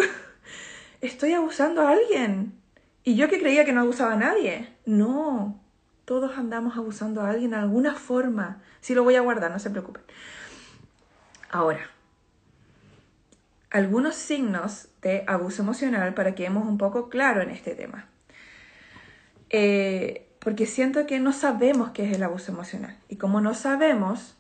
Estoy abusando a alguien. Y yo que creía que no abusaba a nadie. No, todos andamos abusando a alguien de alguna forma. Sí lo voy a guardar, no se preocupen. Ahora, algunos signos de abuso emocional para que hemos un poco claro en este tema. Eh, porque siento que no sabemos qué es el abuso emocional. Y como no sabemos,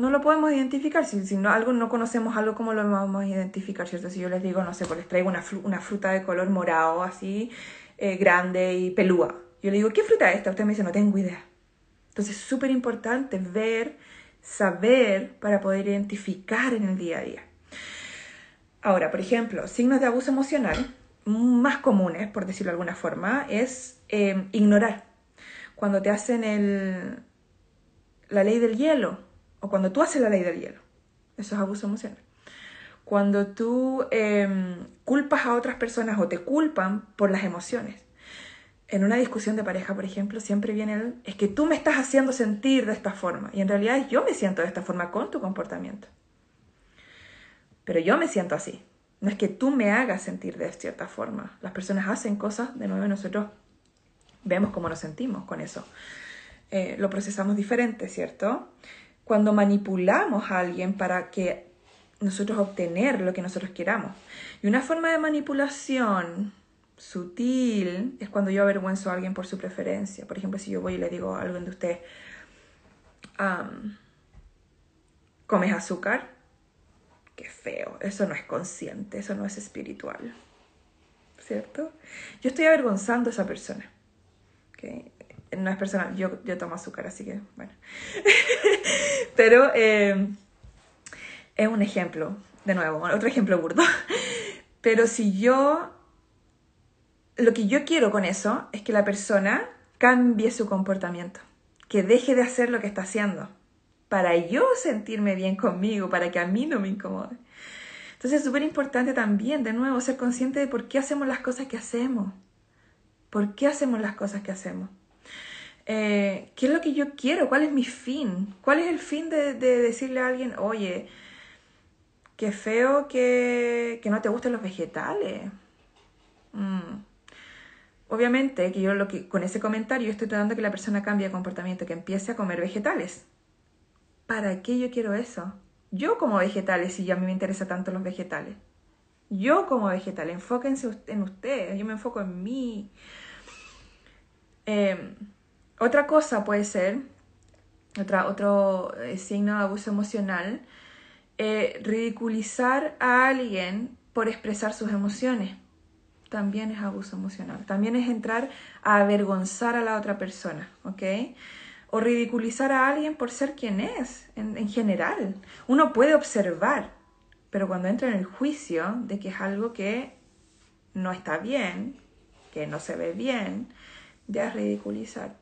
no lo podemos identificar. Si, si no, algo, no conocemos algo, ¿cómo lo vamos a identificar? ¿cierto? Si yo les digo, no sé, pues les traigo una, una fruta de color morado, así, eh, grande y pelúa. Yo le digo, ¿qué fruta es esta? Usted me dice, no tengo idea. Entonces es súper importante ver, saber para poder identificar en el día a día. Ahora, por ejemplo, signos de abuso emocional más comunes, por decirlo de alguna forma, es eh, ignorar. Cuando te hacen el, la ley del hielo, o cuando tú haces la ley del hielo. Eso es abuso emocional. Cuando tú em, culpas a otras personas o te culpan por las emociones. en una discusión de pareja, por ejemplo, siempre viene el, es que tú me estás haciendo sentir de esta forma. Y en realidad yo me siento de esta forma con tu comportamiento. Pero yo me siento así. No es que tú me hagas sentir de cierta forma. Las personas hacen cosas, de nuevo nosotros vemos cómo nos sentimos con eso. Eh, lo procesamos diferente, ¿cierto? Cuando manipulamos a alguien para que nosotros obtener lo que nosotros queramos. Y una forma de manipulación sutil es cuando yo avergüenzo a alguien por su preferencia. Por ejemplo, si yo voy y le digo a alguien de ustedes, ¿comes azúcar? Qué feo, eso no es consciente, eso no es espiritual. ¿Cierto? Yo estoy avergonzando a esa persona. No es personal, yo, yo tomo azúcar, así que bueno. Pero eh, es un ejemplo, de nuevo, otro ejemplo burdo. Pero si yo lo que yo quiero con eso es que la persona cambie su comportamiento, que deje de hacer lo que está haciendo, para yo sentirme bien conmigo, para que a mí no me incomode. Entonces es súper importante también, de nuevo, ser consciente de por qué hacemos las cosas que hacemos. ¿Por qué hacemos las cosas que hacemos? Eh, ¿Qué es lo que yo quiero? ¿Cuál es mi fin? ¿Cuál es el fin de, decirle a alguien, oye, qué feo que, no te gusten los vegetales? Mm. Obviamente que yo lo que, con ese comentario estoy tratando que la persona cambie de comportamiento, que empiece a comer vegetales. ¿Para qué yo quiero eso? Yo como vegetales, si ya a mí me interesan tanto los vegetales. Yo como vegetal, enfóquense en ustedes, yo me enfoco en mí. Em, otra cosa puede ser, otro eh, signo de abuso emocional, eh, ridiculizar a alguien por expresar sus emociones también es abuso emocional. También es entrar a avergonzar a la otra persona, ¿ok? O ridiculizar a alguien por ser quien es, en, general. Uno puede observar, pero cuando entra en el juicio de que es algo que no está bien, que no se ve bien, ya es ridiculizar.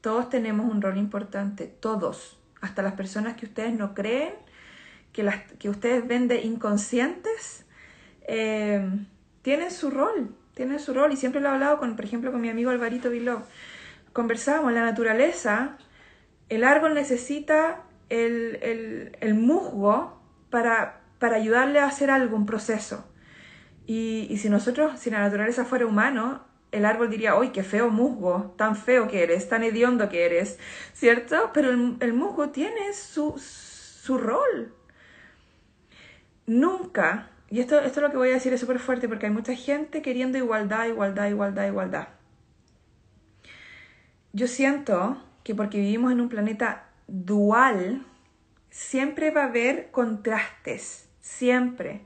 Todos tenemos un rol importante, todos, hasta las personas que ustedes no creen, que, las, que ustedes ven de inconscientes. Eh, tienen su rol, tienen su rol. Y siempre lo he hablado, con, por ejemplo, con mi amigo Alvarito Viló. Conversábamos, la naturaleza, el árbol necesita el, musgo para, para, ayudarle a hacer algún proceso. Y, si nosotros, si la naturaleza fuera humano, el árbol diría, ¡ay, qué feo musgo! Tan feo que eres, tan hediondo que eres, ¿cierto? Pero el, el musgo tiene su, su rol. Nunca y esto, esto lo que voy a decir es súper fuerte porque hay mucha gente queriendo igualdad, igualdad, igualdad, igualdad. Yo siento que porque vivimos en un planeta dual, siempre va a haber contrastes, siempre.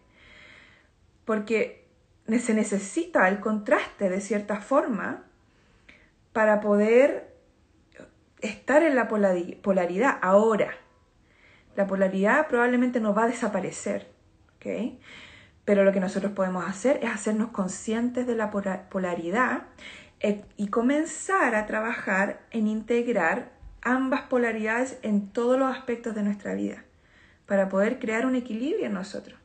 Porque se necesita el contraste de cierta forma para poder estar en la polaridad ahora. La polaridad probablemente no va a desaparecer. Pero lo que nosotros podemos hacer es hacernos conscientes de la polaridad eh, y comenzar a trabajar en integrar ambas polaridades en todos los aspectos de nuestra vida para poder crear un equilibrio en nosotros.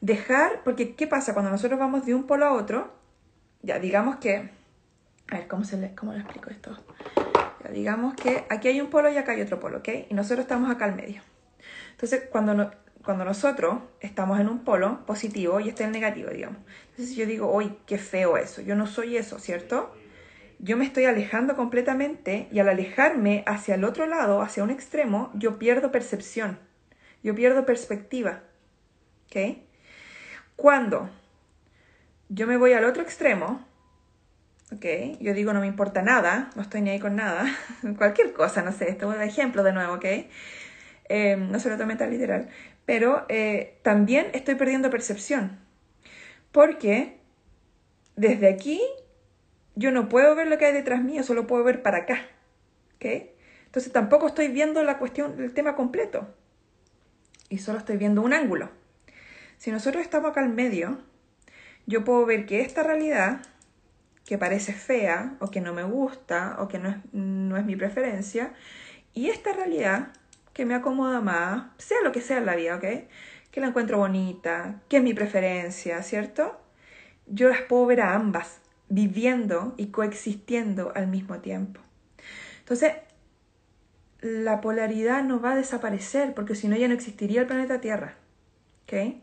Dejar, porque ¿qué pasa cuando nosotros vamos de un polo a otro? Ya digamos que, a ver, ¿cómo, se le, cómo explico esto? Ya digamos que aquí hay un polo y acá hay otro polo, ¿ok? Y nosotros estamos acá al medio. Entonces, cuando no, cuando nosotros estamos en un polo positivo y este es el negativo, digamos. Entonces yo digo, uy, qué feo eso, yo no soy eso, ¿cierto? Yo me estoy alejando completamente y al alejarme hacia el otro lado, hacia un extremo, yo pierdo percepción, yo pierdo perspectiva, ¿ok? Cuando yo me voy al otro extremo, ¿ok? Yo digo, no me importa nada, no estoy ni ahí con nada, cualquier cosa, no sé, esto es un ejemplo de nuevo, ¿ok? Eh, no se lo tome tan literal, pero eh, también estoy perdiendo percepción, porque desde aquí yo no puedo ver lo que hay detrás mío, solo puedo ver para acá. ¿okay? Entonces tampoco estoy viendo la cuestión, el tema completo, y solo estoy viendo un ángulo. Si nosotros estamos acá al medio, yo puedo ver que esta realidad, que parece fea, o que no me gusta, o que no es, no es mi preferencia, y esta realidad que me acomoda más, sea lo que sea en la vida, ¿ok? Que la encuentro bonita, que es mi preferencia, ¿cierto? Yo las puedo ver a ambas viviendo y coexistiendo al mismo tiempo. Entonces, la polaridad no va a desaparecer porque si no ya no existiría el planeta Tierra. ¿Ok?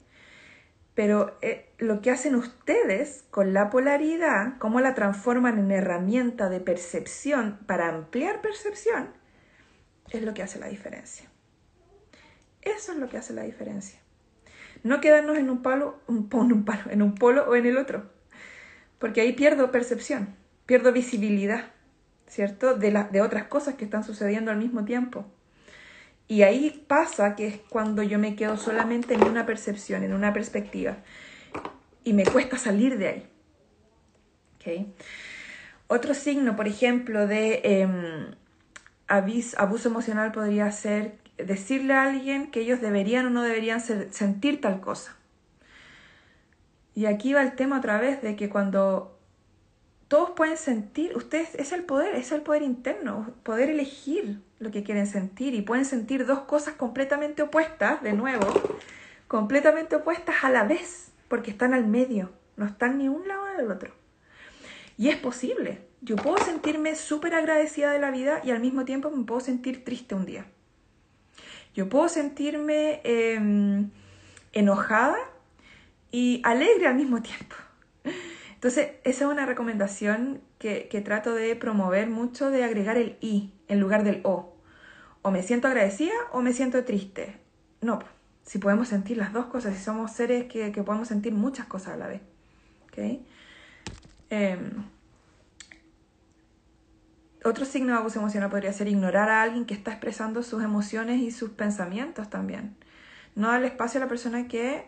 Pero eh, lo que hacen ustedes con la polaridad, cómo la transforman en herramienta de percepción para ampliar percepción, es lo que hace la diferencia. Eso es lo que hace la diferencia. No quedarnos en un palo, un, en un polo o en el otro. Porque ahí pierdo percepción, pierdo visibilidad, ¿cierto? De, de otras cosas que están sucediendo al mismo tiempo. Y ahí pasa que es cuando yo me quedo solamente en una percepción, en una perspectiva. Y me cuesta salir de ahí. ¿Okay? Otro signo, por ejemplo, de em, abuso emocional podría ser decirle a alguien que ellos deberían o no deberían sentir tal cosa. Y aquí va el tema otra vez de que cuando todos pueden sentir, ustedes es el poder, es el poder interno, poder elegir lo que quieren sentir y pueden sentir dos cosas completamente opuestas, de nuevo, completamente opuestas a la vez, porque están al medio, no están ni un lado del otro. Y es posible. Yo puedo sentirme súper agradecida de la vida y al mismo tiempo me puedo sentir triste un día. Yo puedo sentirme em, enojada y alegre al mismo tiempo. Entonces, esa es una recomendación que, que, trato de promover mucho, de agregar el i en lugar del o. O me siento agradecida o me siento triste. No, si podemos sentir las dos cosas, si somos seres que, que podemos sentir muchas cosas a la vez. Em, otro signo de abuso emocional podría ser ignorar a alguien que está expresando sus emociones y sus pensamientos también. No darle espacio a la persona que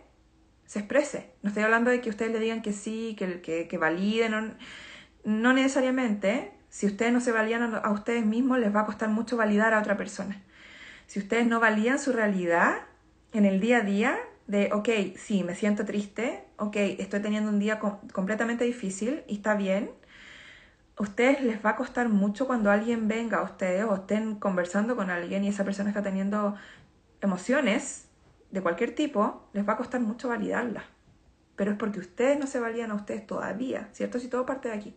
se exprese. No estoy hablando de que ustedes le digan que sí, que, que, validen. No, necesariamente. Si ustedes no se validan a ustedes mismos, les va a costar mucho validar a otra persona. Si ustedes no validan su realidad en el día a día, de, ok, sí, me siento triste, ok, estoy teniendo un día completamente difícil y está bien, a ustedes les va a costar mucho cuando alguien venga a ustedes o estén conversando con alguien y esa persona está teniendo emociones de cualquier tipo, les va a costar mucho validarlas. Pero es porque ustedes no se valían a ustedes todavía, ¿cierto? Si todo parte de aquí.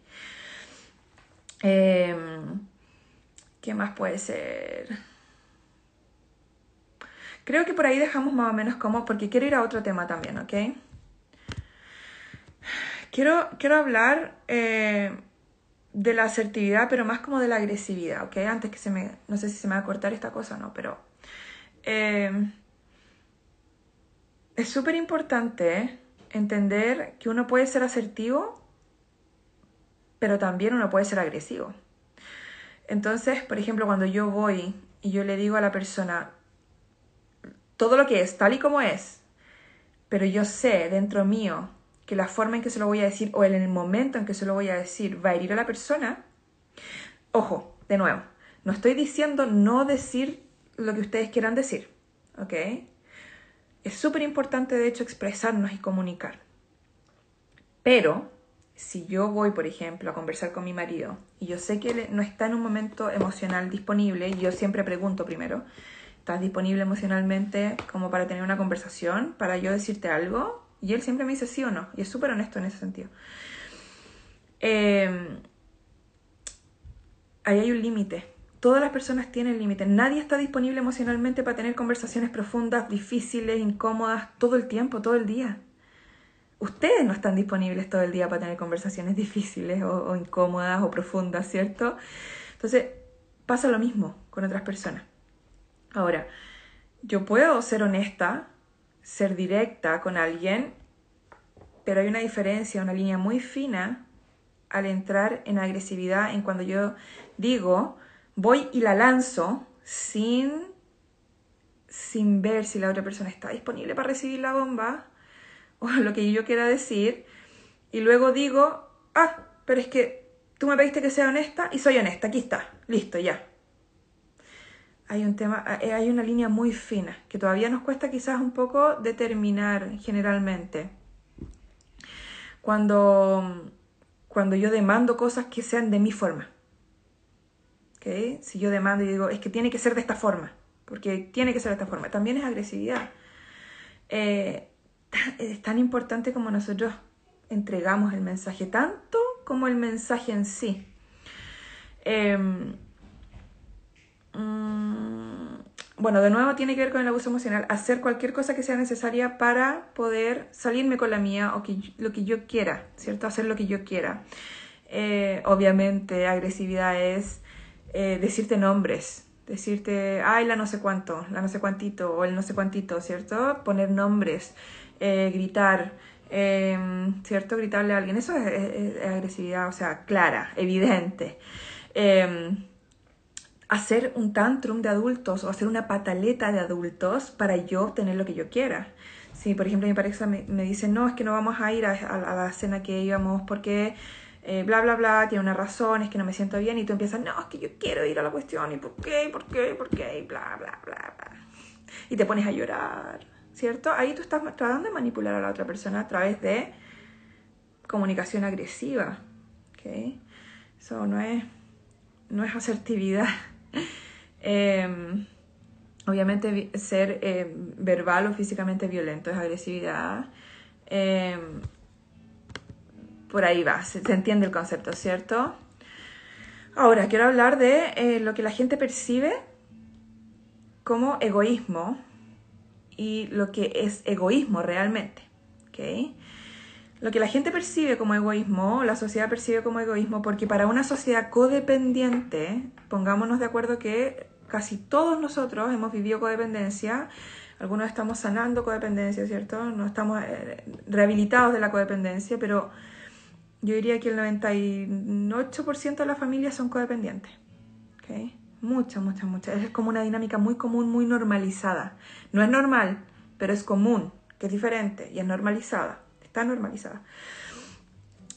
Em, ¿Qué más puede ser? Creo que por ahí dejamos más o menos como, porque quiero ir a otro tema también, ¿ok? Quiero, quiero hablar eh, de la asertividad, pero más como de la agresividad, ¿ok? Antes que se me, no sé si se me va a cortar esta cosa o no, pero eh, es súper importante entender que uno puede ser asertivo, pero también uno puede ser agresivo. Entonces, por ejemplo, cuando yo voy y yo le digo a la persona todo lo que es, tal y como es, pero yo sé dentro mío que la forma en que se lo voy a decir o en el momento en que se lo voy a decir va a herir a la persona, ojo, de nuevo, no estoy diciendo no decir lo que ustedes quieran decir, ¿ok? Es súper importante, de hecho, expresarnos y comunicar. Pero, si yo voy, por ejemplo, a conversar con mi marido y yo sé que él no está en un momento emocional disponible, yo siempre pregunto primero, ¿estás disponible emocionalmente como para tener una conversación, para yo decirte algo? Y él siempre me dice sí o no. Y es súper honesto en ese sentido. Em, ahí hay un límite. Todas las personas tienen límites. Nadie está disponible emocionalmente para tener conversaciones profundas, difíciles, incómodas, todo el tiempo, todo el día. Ustedes no están disponibles todo el día para tener conversaciones difíciles o incómodas o profundas, ¿cierto? Entonces, pasa lo mismo con otras personas. Ahora, yo puedo ser honesta ser directa con alguien, pero hay una diferencia, una línea muy fina al entrar en agresividad en cuando yo digo, voy y la lanzo sin, sin ver si la otra persona está disponible para recibir la bomba o lo que yo quiera decir, y luego digo, ah, pero es que tú me pediste que sea honesta y soy honesta, aquí está, listo, ya, hay un tema, eh, hay una línea muy fina que todavía nos cuesta quizás un poco determinar generalmente. Cuando, cuando yo demando cosas que sean de mi forma. ¿Okay? Si yo demando y digo, es que tiene que ser de esta forma, porque tiene que ser de esta forma, también es agresividad. Eh, es tan importante como nosotros entregamos el mensaje, tanto como el mensaje en sí. Em, mm, bueno, de nuevo tiene que ver con el abuso emocional. Hacer cualquier cosa que sea necesaria para poder salirme con la mía o lo que yo quiera, ¿cierto? Hacer lo que yo quiera. Eh, obviamente, agresividad es eh, decirte nombres, decirte, ay, la no sé cuánto, la no sé cuantito o el no sé cuantito, ¿cierto? Poner nombres, eh, gritar, em, ¿cierto? Gritarle a alguien. Eso es, agresividad, o sea, clara, evidente. Em, hacer un tantrum de adultos o hacer una pataleta de adultos para yo obtener lo que yo quiera. Si, por ejemplo, mi pareja me, dice, no, es que no vamos a ir a, a la cena que íbamos porque eh, bla, bla, bla, tiene una razón, es que no me siento bien, y tú empiezas, no, es que yo quiero ir a la cuestión, y por qué, por qué, por qué, y bla, bla, bla, bla. Y te pones a llorar, ¿cierto? Ahí tú estás tratando de manipular a la otra persona a través de comunicación agresiva, ¿ok? Eso no es, no es asertividad. Em, obviamente ser eh, verbal o físicamente violento es agresividad. Em, por ahí va, se, entiende el concepto, ¿cierto? Ahora, quiero hablar de eh, lo que la gente percibe como egoísmo y lo que es egoísmo realmente. ¿ok? Lo que la gente percibe como egoísmo, la sociedad percibe como egoísmo, porque para una sociedad codependiente, pongámonos de acuerdo que casi todos nosotros hemos vivido codependencia, algunos estamos sanando codependencia, ¿cierto? No estamos eh, rehabilitados de la codependencia, pero yo diría que el 98% de las familias son codependientes. ¿okay? Muchas, muchas, muchas. Es como una dinámica muy común, muy normalizada. No es normal, pero es común, que es diferente y es normalizada. Está normalizada.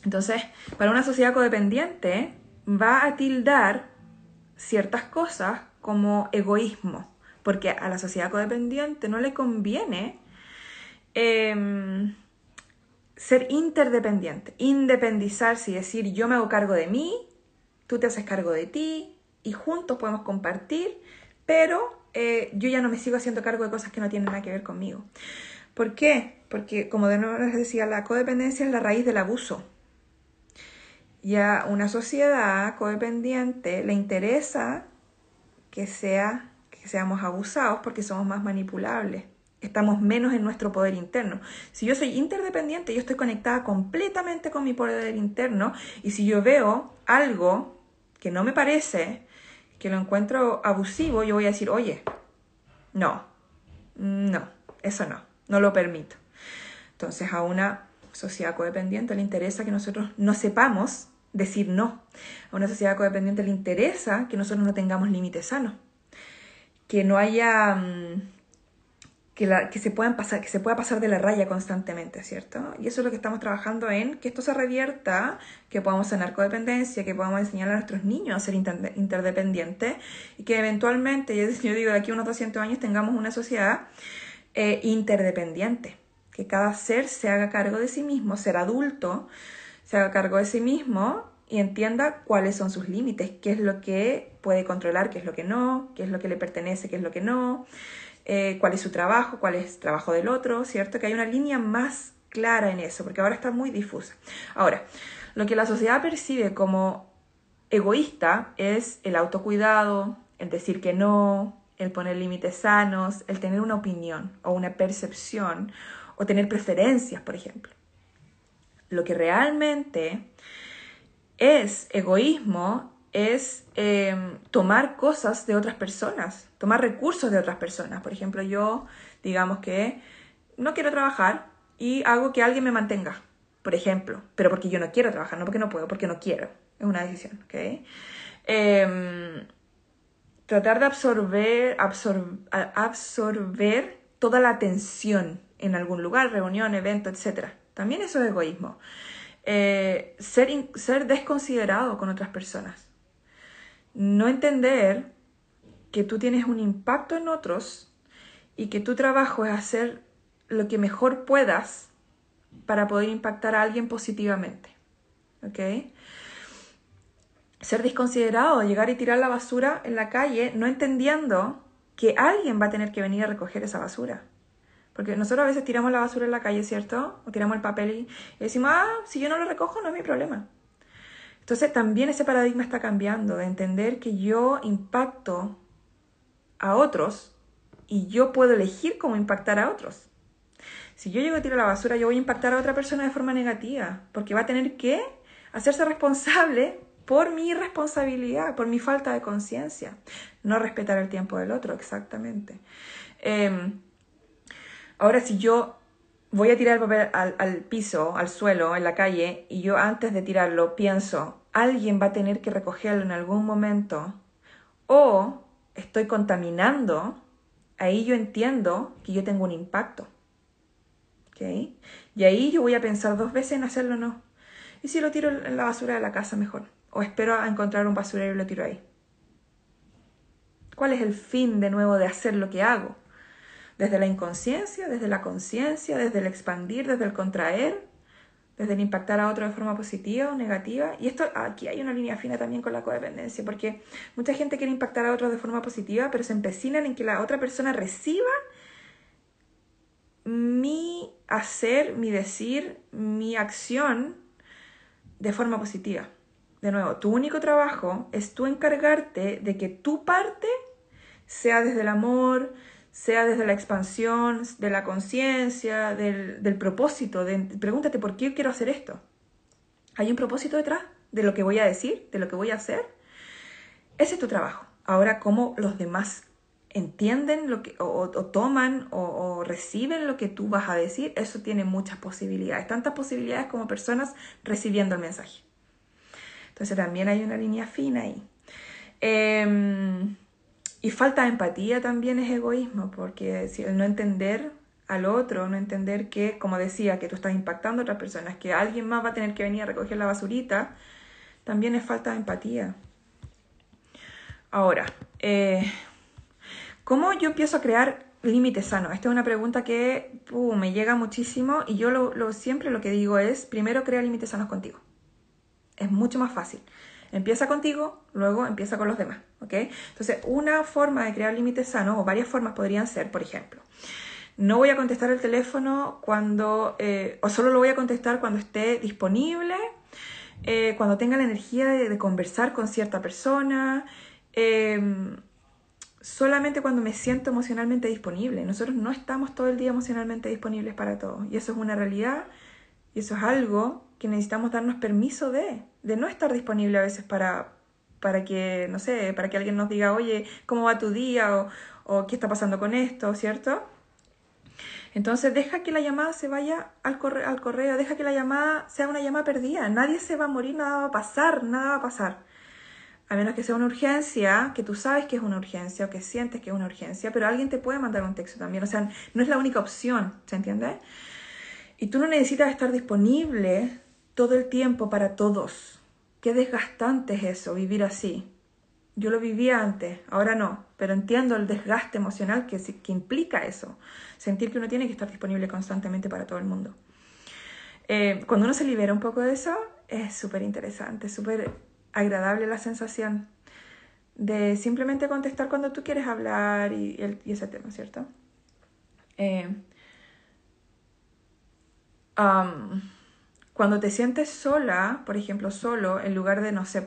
Entonces, para una sociedad codependiente, va a tildar ciertas cosas como egoísmo, porque a la sociedad codependiente no le conviene eh, ser interdependiente, independizarse y decir yo me hago cargo de mí, tú te haces cargo de ti y juntos podemos compartir, pero eh, yo ya no me sigo haciendo cargo de cosas que no tienen nada que ver conmigo. ¿Por qué? Porque, como de nuevo les decía, la codependencia es la raíz del abuso. Ya una sociedad codependiente le interesa que, sea, que seamos abusados porque somos más manipulables estamos menos en nuestro poder interno. Si yo soy interdependiente, yo estoy conectada completamente con mi poder interno y si yo veo algo que no me parece, que lo encuentro abusivo, yo voy a decir, oye, no, no, eso no, no lo permito. Entonces a una sociedad codependiente le interesa que nosotros no sepamos decir no. A una sociedad codependiente le interesa que nosotros no tengamos límites sanos, que no haya mm, que, se puedan pasar, que se pueda pasar de la raya constantemente, ¿cierto? Y eso es lo que estamos trabajando en que esto se revierta, que podamos sanar codependencia, que podamos enseñar a nuestros niños a ser interdependientes y que eventualmente, yo digo, de aquí a unos 200 años tengamos una sociedad eh, interdependiente, que cada ser se haga cargo de sí mismo, ser adulto, se haga cargo de sí mismo y entienda cuáles son sus límites, qué es lo que puede controlar, qué es lo que no, qué es lo que le pertenece, qué es lo que no. Eh, cuál es su trabajo, cuál es el trabajo del otro, ¿cierto? Que hay una línea más clara en eso, porque ahora está muy difusa. Ahora, lo que la sociedad percibe como egoísta es el autocuidado, el decir que no, el poner límites sanos, el tener una opinión o una percepción o tener preferencias, por ejemplo. Lo que realmente es egoísmo es em, tomar cosas de otras personas, tomar recursos de otras personas. Por ejemplo, yo, digamos que no quiero trabajar y hago que alguien me mantenga, por ejemplo, pero porque yo no quiero trabajar, no porque no puedo, porque no quiero. Es una decisión, ¿ok? Em, tratar de absorber, absorber toda la atención en algún lugar, reunión, evento, etc. También eso es egoísmo. Eh, ser, ser desconsiderado con otras personas no entender que tú tienes un impacto en otros y que tu trabajo es hacer lo que mejor puedas para poder impactar a alguien positivamente. ¿Ok? Ser desconsiderado, llegar y tirar la basura en la calle no entendiendo que alguien va a tener que venir a recoger esa basura. Porque nosotros a veces tiramos la basura en la calle, ¿cierto? O tiramos el papel y decimos, ah, si yo no lo recojo no es mi problema. Entonces también ese paradigma está cambiando, de entender que yo impacto a otros y yo puedo elegir cómo impactar a otros. Si yo llego a tirar la basura, yo voy a impactar a otra persona de forma negativa, porque va a tener que hacerse responsable por mi irresponsabilidad, por mi falta de conciencia. No respetar el tiempo del otro, exactamente. Em, ahora, si yo voy a tirar el papel al, piso, al suelo, en la calle, y yo antes de tirarlo pienso, alguien va a tener que recogerlo en algún momento, o estoy contaminando, ahí yo entiendo que yo tengo un impacto. ¿Okay? Y ahí yo voy a pensar dos veces en hacerlo o no. ¿Y si lo tiro en la basura de la casa mejor? ¿O espero a encontrar un basurero y lo tiro ahí? ¿Cuál es el fin de nuevo de hacer lo que hago? Desde la inconsciencia, desde la conciencia, desde el expandir, desde el contraer, desde el impactar a otro de forma positiva o negativa. Y esto aquí hay una línea fina también con la codependencia, porque mucha gente quiere impactar a otro de forma positiva, pero se empecinan en que la otra persona reciba mi hacer, mi decir, mi acción de forma positiva. De nuevo, tu único trabajo es tú encargarte de que tu parte sea desde el amor, sea desde la expansión, de la conciencia, del, del, propósito, de, pregúntate por qué quiero hacer esto. ¿Hay un propósito detrás de lo que voy a decir, de lo que voy a hacer? Ese es tu trabajo. Ahora, cómo los demás entienden lo que, o, toman o, reciben lo que tú vas a decir, eso tiene muchas posibilidades, tantas posibilidades como personas recibiendo el mensaje. Entonces también hay una línea fina ahí. Eh, y falta de empatía también es egoísmo, porque si el no entender al otro, no entender que, como decía, que tú estás impactando a otras personas, que alguien más va a tener que venir a recoger la basurita, también es falta de empatía. Ahora, eh, ¿Cómo yo empiezo a crear límites sanos? Esta es una pregunta que uh, me llega muchísimo y yo lo, siempre lo que digo es, primero crea límites sanos contigo. Es mucho más fácil. Empieza contigo, luego empieza con los demás, ¿ok? Entonces, una forma de crear límites sanos, o varias formas podrían ser, por ejemplo, no voy a contestar el teléfono cuando, eh, o solo lo voy a contestar cuando esté disponible, eh, cuando tenga la energía de, conversar con cierta persona, eh, solamente cuando me siento emocionalmente disponible. Nosotros no estamos todo el día emocionalmente disponibles para todo. Y eso es una realidad y eso es algo que necesitamos darnos permiso de, de no estar disponible a veces para, para que, no sé, para que alguien nos diga, oye, ¿cómo va tu día? O, o ¿qué está pasando con esto? ¿Cierto? Entonces deja que la llamada se vaya al correo, al correo, deja que la llamada sea una llamada perdida. Nadie se va a morir, nada va a pasar, nada va a pasar a menos que sea una urgencia, que tú sabes que es una urgencia o que sientes que es una urgencia, pero alguien te puede mandar un texto también. O sea, no es la única opción, ¿se entiende? Y tú no necesitas estar disponible todo el tiempo para todos. Qué desgastante es eso, vivir así. Yo lo vivía antes, ahora no, pero entiendo el desgaste emocional que, que implica eso. Sentir que uno tiene que estar disponible constantemente para todo el mundo. Eh, cuando uno se libera un poco de eso, es súper interesante, súper agradable la sensación de simplemente contestar cuando tú quieres hablar y, ese tema, ¿cierto? Eh, cuando te sientes sola, por ejemplo, solo, en lugar de, no sé,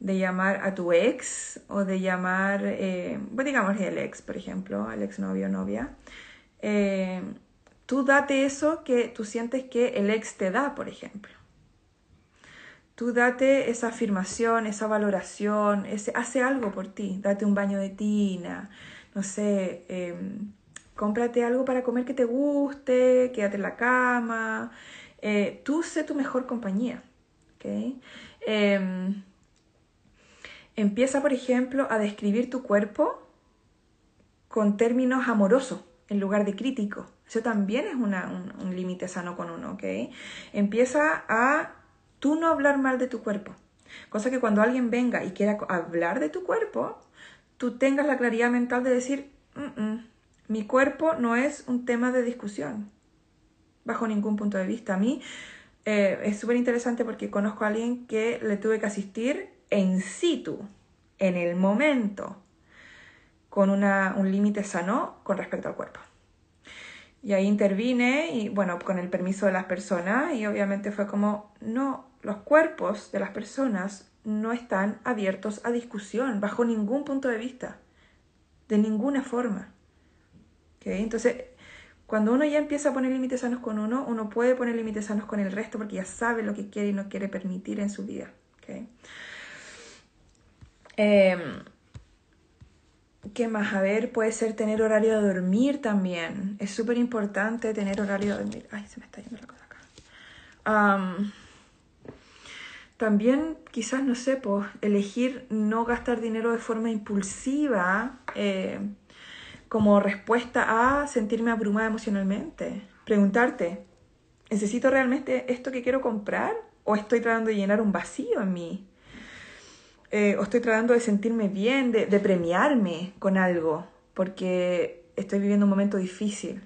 de llamar a tu ex o de llamar, eh, pues digamos el ex, por ejemplo, al ex novio o novia, eh, tú date eso que tú sientes que el ex te da, por ejemplo. Tú date esa afirmación, esa valoración, ese, hace algo por ti, date un baño de tina, no sé, em, cómprate algo para comer que te guste, quédate en la cama, eh, tú sé tu mejor compañía. ¿okay? Em, empieza, por ejemplo, a describir tu cuerpo con términos amorosos en lugar de críticos. Eso también es un, límite sano con uno, ¿ok? Empieza a tú no hablar mal de tu cuerpo. Cosa que cuando alguien venga y quiera hablar de tu cuerpo, tú tengas la claridad mental de decir, mi cuerpo no es un tema de discusión, bajo ningún punto de vista. A mí eh, es súper interesante porque conozco a alguien que le tuve que asistir en situ, en el momento, con una, un límite sano con respecto al cuerpo. Y ahí intervine y bueno, con el permiso de las personas y obviamente fue como, no, los cuerpos de las personas no están abiertos a discusión bajo ningún punto de vista, de ninguna forma. Entonces, cuando uno ya empieza a poner límites sanos con uno, uno puede poner límites sanos con el resto porque ya sabe lo que quiere y no quiere permitir en su vida. Em, ¿Qué más? A ver, puede ser tener horario de dormir también. Es súper importante tener horario de dormir. Ay, se me está yendo la cosa acá. también quizás, no sé, pues elegir no gastar dinero de forma impulsiva eh, como respuesta a sentirme abrumada emocionalmente. Preguntarte, ¿necesito realmente esto que quiero comprar? ¿O estoy tratando de llenar un vacío en mí? Eh, o estoy tratando de sentirme bien, de, premiarme con algo, porque estoy viviendo un momento difícil.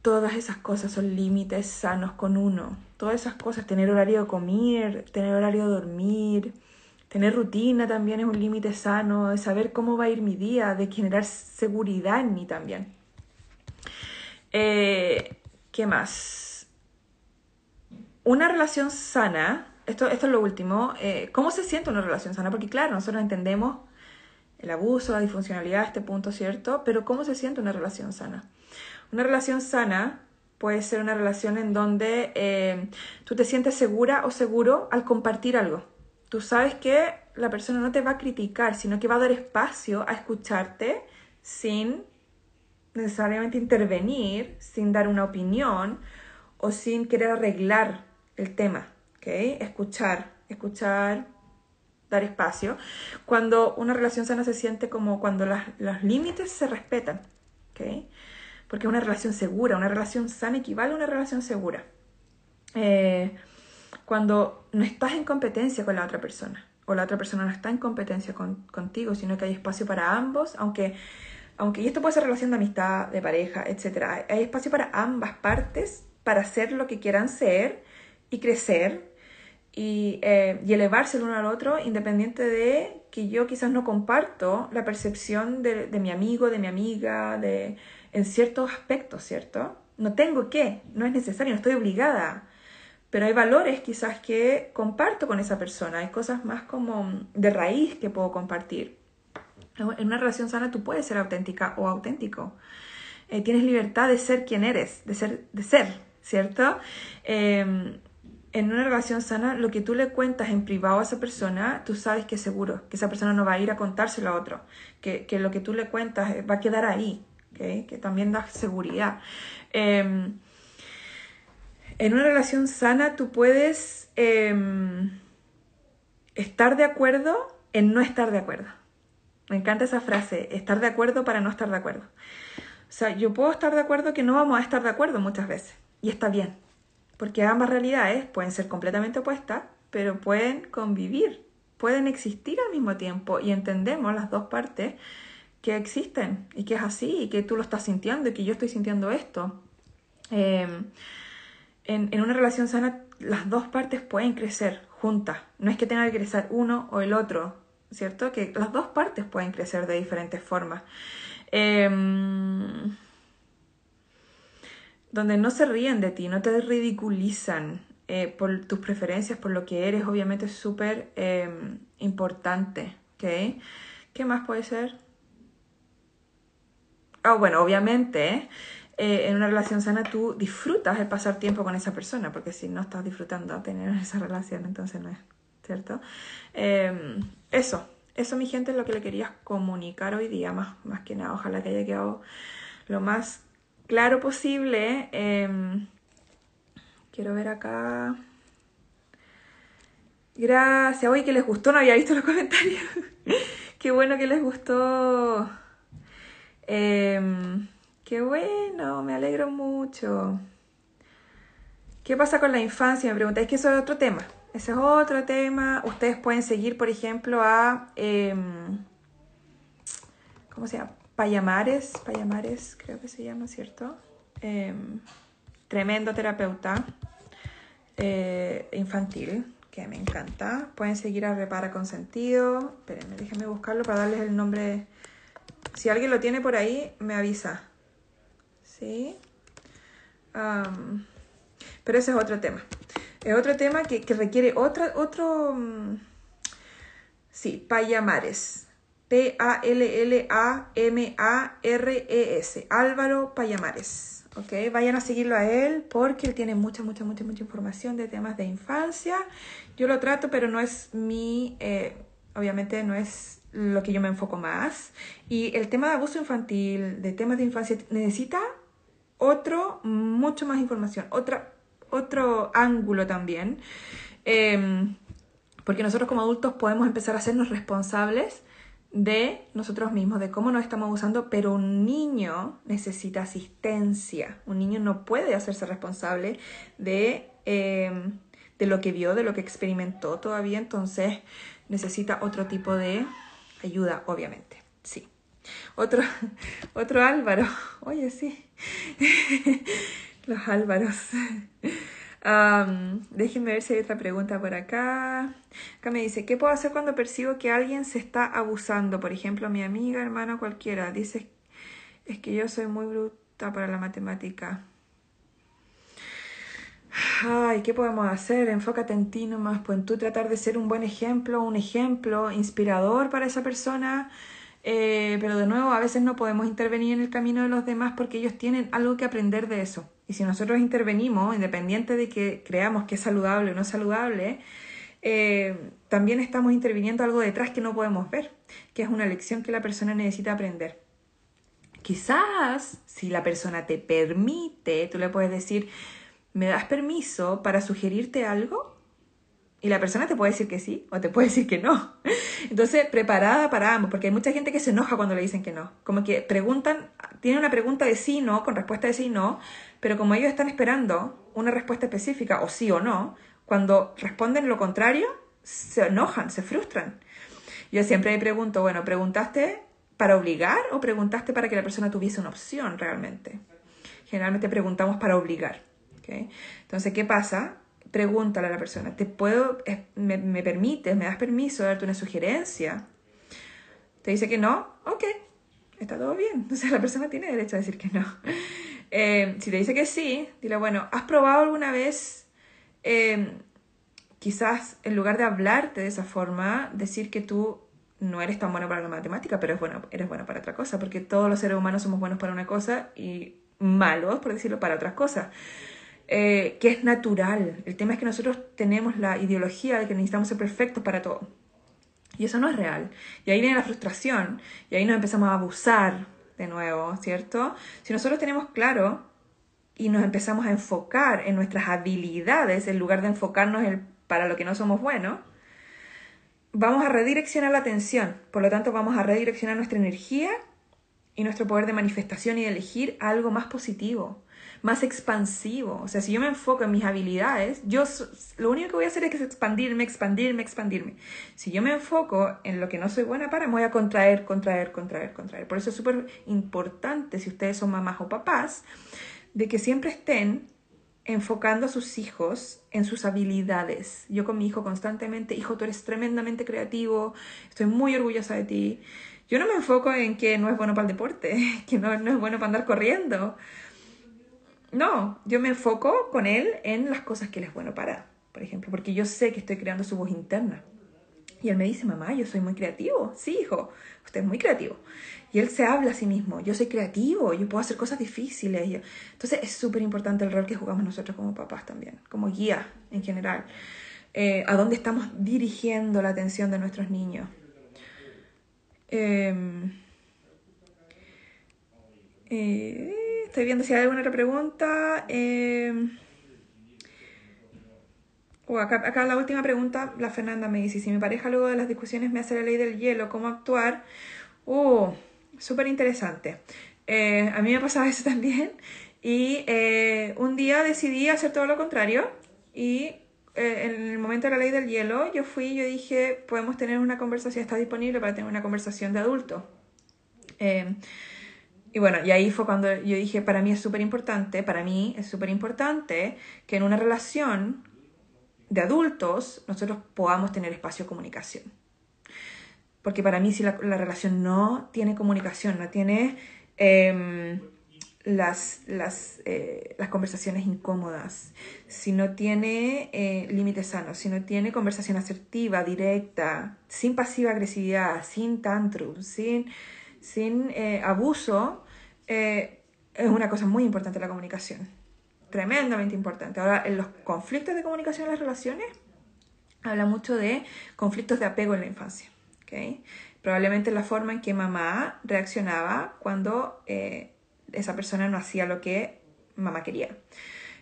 Todas esas cosas son límites sanos con uno. Todas esas cosas, tener horario de comer, tener horario de dormir, tener rutina también es un límite sano, de saber cómo va a ir mi día, de generar seguridad en mí también. Eh, ¿Qué más? Una relación sana esto, esto es lo último, eh, ¿cómo se siente una relación sana? Porque claro, nosotros entendemos el abuso, la disfuncionalidad, este punto, ¿cierto? Pero ¿cómo se siente una relación sana? Una relación sana puede ser una relación en donde eh, tú te sientes segura o seguro al compartir algo. Tú sabes que la persona no te va a criticar, sino que va a dar espacio a escucharte sin necesariamente intervenir, sin dar una opinión o sin querer arreglar el tema. Escuchar, escuchar, dar espacio. Cuando una relación sana se siente como cuando los límites se respetan, ¿ok? Porque es una relación segura, una relación sana equivale a una relación segura. Eh, cuando no estás en competencia con la otra persona, o la otra persona no está en competencia contigo, sino que hay espacio para ambos, aunque, aunque, y esto puede ser relación de amistad, de pareja, etc. Hay espacio para ambas partes para hacer lo que quieran ser y crecer y, eh, y elevarse el uno al otro, independiente de que yo quizás no comparto la percepción de, de mi amigo, de mi amiga, de, en ciertos aspectos, ¿cierto? No tengo que, no es necesario, no estoy obligada. Pero hay valores quizás que comparto con esa persona, hay cosas más como de raíz que puedo compartir. En una relación sana tú puedes ser auténtica o auténtico. Eh, tienes libertad de ser quien eres, de ser, de ser ¿cierto? Eh, en una relación sana, lo que tú le cuentas en privado a esa persona, tú sabes que es seguro, que esa persona no va a ir a contárselo a otro, que, lo que tú le cuentas eh, va a quedar ahí, que también da seguridad. Em, en una relación sana tú puedes em, estar de acuerdo en no estar de acuerdo. Me encanta esa frase, estar de acuerdo para no estar de acuerdo. O sea, yo puedo estar de acuerdo que no vamos a estar de acuerdo muchas veces, y está bien porque ambas realidades pueden ser completamente opuestas, pero pueden convivir, pueden existir al mismo tiempo y entendemos las dos partes que existen y que es así y que tú lo estás sintiendo y que yo estoy sintiendo esto. Em, en, en, una relación sana las dos partes pueden crecer juntas, no es que tenga que crecer uno o el otro, ¿cierto? Que las dos partes pueden crecer de diferentes formas. Eh, donde no se ríen de ti, no te ridiculizan eh, por tus preferencias, por lo que eres, obviamente es súper em, importante. ¿okay? ¿Qué más puede ser? Ah, bueno, obviamente eh, en una relación sana tú disfrutas de pasar tiempo con esa persona, porque si no estás disfrutando tener esa relación, entonces no es, ¿cierto? Em, eso, eso mi gente es lo que le quería comunicar hoy día, más, más que nada, ojalá que haya quedado lo más claro posible. Em, quiero ver acá. Gracias. Oye, que les gustó, no había visto los comentarios. qué bueno que les gustó. Em, qué bueno, me alegro mucho. ¿Qué pasa con la infancia? Me preguntáis que eso es otro tema. Ese es otro tema. Ustedes pueden seguir, por ejemplo, a... Em, ¿Cómo se llama? Payamares, Payamares creo que se llama, ¿cierto? Em, tremendo terapeuta eh, infantil, que me encanta. Pueden seguir a Repara con Sentido. Espérenme, déjenme buscarlo para darles el nombre. Si alguien lo tiene por ahí, me avisa. ¿Sí? pero ese es otro tema. Es otro tema que, que requiere otra, otro... mm, Sí, Payamares. P-A-L-L-A-M-A-R-E-S. Álvaro Payamares. ¿Ok? Vayan a seguirlo a él porque él tiene mucha, mucha, mucha, mucha información de temas de infancia. Yo lo trato, pero no es mi... eh, obviamente no es lo que yo me enfoco más. Y el tema de abuso infantil, de temas de infancia, necesita otro, mucho más información, otra, otro ángulo también. Em, porque nosotros como adultos podemos empezar a hacernos responsables de nosotros mismos, de cómo nos estamos usando, pero un niño necesita asistencia. Un niño no puede hacerse responsable de, eh, de lo que vio, de lo que experimentó todavía, entonces necesita otro tipo de ayuda, obviamente. Sí. Otro, otro Álvaro. Oye, sí. Los Álvaros. Déjenme ver si hay otra pregunta por acá. Acá me dice, ¿qué puedo hacer cuando percibo que alguien se está abusando? Por ejemplo, mi amiga, hermano, cualquiera. Dice, es que yo soy muy bruta para la matemática. Ay, ¿qué podemos hacer? Enfócate en ti nomás, pues en tú tratar de ser un buen ejemplo, un ejemplo inspirador para esa persona. Eh, pero de nuevo, a veces no podemos intervenir en el camino de los demás porque ellos tienen algo que aprender de eso. Y si nosotros intervenimos, independiente de que creamos que es saludable o no saludable, eh, también estamos interviniendo algo detrás que no podemos ver, que es una lección que la persona necesita aprender. Quizás, si la persona te permite, tú le puedes decir, ¿me das permiso para sugerirte algo? Y la persona te puede decir que sí o te puede decir que no. Entonces, preparada para ambos, porque hay mucha gente que se enoja cuando le dicen que no. Como que preguntan, tienen una pregunta de sí, no, con respuesta de sí, no, pero como ellos están esperando una respuesta específica, o sí o no, cuando responden lo contrario, se enojan, se frustran. Yo siempre me pregunto, bueno, ¿preguntaste para obligar o preguntaste para que la persona tuviese una opción realmente? Generalmente preguntamos para obligar. ¿ok? Entonces, ¿qué pasa? Pregúntale a la persona, ¿te puedo, me, me permites, me das permiso de darte una sugerencia? Te dice que no, ok, está todo bien. Entonces la persona tiene derecho a decir que no. Eh, si te dice que sí, dile, bueno, ¿has probado alguna vez, eh, quizás en lugar de hablarte de esa forma, decir que tú no eres tan bueno para la matemática, pero es bueno, eres bueno para otra cosa? Porque todos los seres humanos somos buenos para una cosa y malos, por decirlo, para otras cosas. Eh, que es natural. El tema es que nosotros tenemos la ideología de que necesitamos ser perfectos para todo. Y eso no es real. Y ahí viene la frustración. Y ahí nos empezamos a abusar de nuevo, ¿cierto? Si nosotros tenemos claro y nos empezamos a enfocar en nuestras habilidades en lugar de enfocarnos en para lo que no somos buenos, vamos a redireccionar la atención. Por lo tanto, vamos a redireccionar nuestra energía y nuestro poder de manifestación y de elegir algo más positivo, más expansivo. O sea, si yo me enfoco en mis habilidades, yo lo único que voy a hacer es expandirme, expandirme, expandirme. Si yo me enfoco en lo que no soy buena para, me voy a contraer, contraer, contraer, contraer. Por eso es súper importante, si ustedes son mamás o papás, de que siempre estén enfocando a sus hijos en sus habilidades. Yo con mi hijo constantemente, hijo, tú eres tremendamente creativo, estoy muy orgullosa de ti. Yo no me enfoco en que no es bueno para el deporte, que no, no es bueno para andar corriendo. No, yo me enfoco con él en las cosas que él es bueno para, por ejemplo, porque yo sé que estoy creando su voz interna. Y él me dice, mamá, yo soy muy creativo. Sí, hijo, usted es muy creativo. Y él se habla a sí mismo, yo soy creativo, yo puedo hacer cosas difíciles. Entonces es súper importante el rol que jugamos nosotros como papás también, como guía en general. Eh, a dónde estamos dirigiendo la atención de nuestros niños. Em, eh, estoy viendo si hay alguna otra pregunta. Em, o acá, la última pregunta, la Fernanda me dice, si mi pareja luego de las discusiones me hace la ley del hielo, ¿cómo actuar? Uh, súper interesante. Eh, a mí me pasaba eso también y eh, un día decidí hacer todo lo contrario y en el momento de la ley del hielo yo fui y yo dije, podemos tener una conversación, está disponible para tener una conversación de adulto. Eh, y bueno, y ahí fue cuando yo dije, para mí es súper importante, para mí es súper importante que en una relación de adultos nosotros podamos tener espacio de comunicación. Porque para mí si la, la relación no tiene comunicación, no tiene eh, las, las, eh, las conversaciones incómodas, si no tiene eh, límites sanos, si no tiene conversación asertiva, directa, sin pasiva agresividad, sin tantrum, sin, sin eh, es una cosa muy importante la comunicación. Tremendamente importante. Ahora, en los conflictos de comunicación en las relaciones, habla mucho de conflictos de apego en la infancia. ¿okay? Probablemente la forma en que mamá reaccionaba cuando esa persona no hacía lo que mamá quería.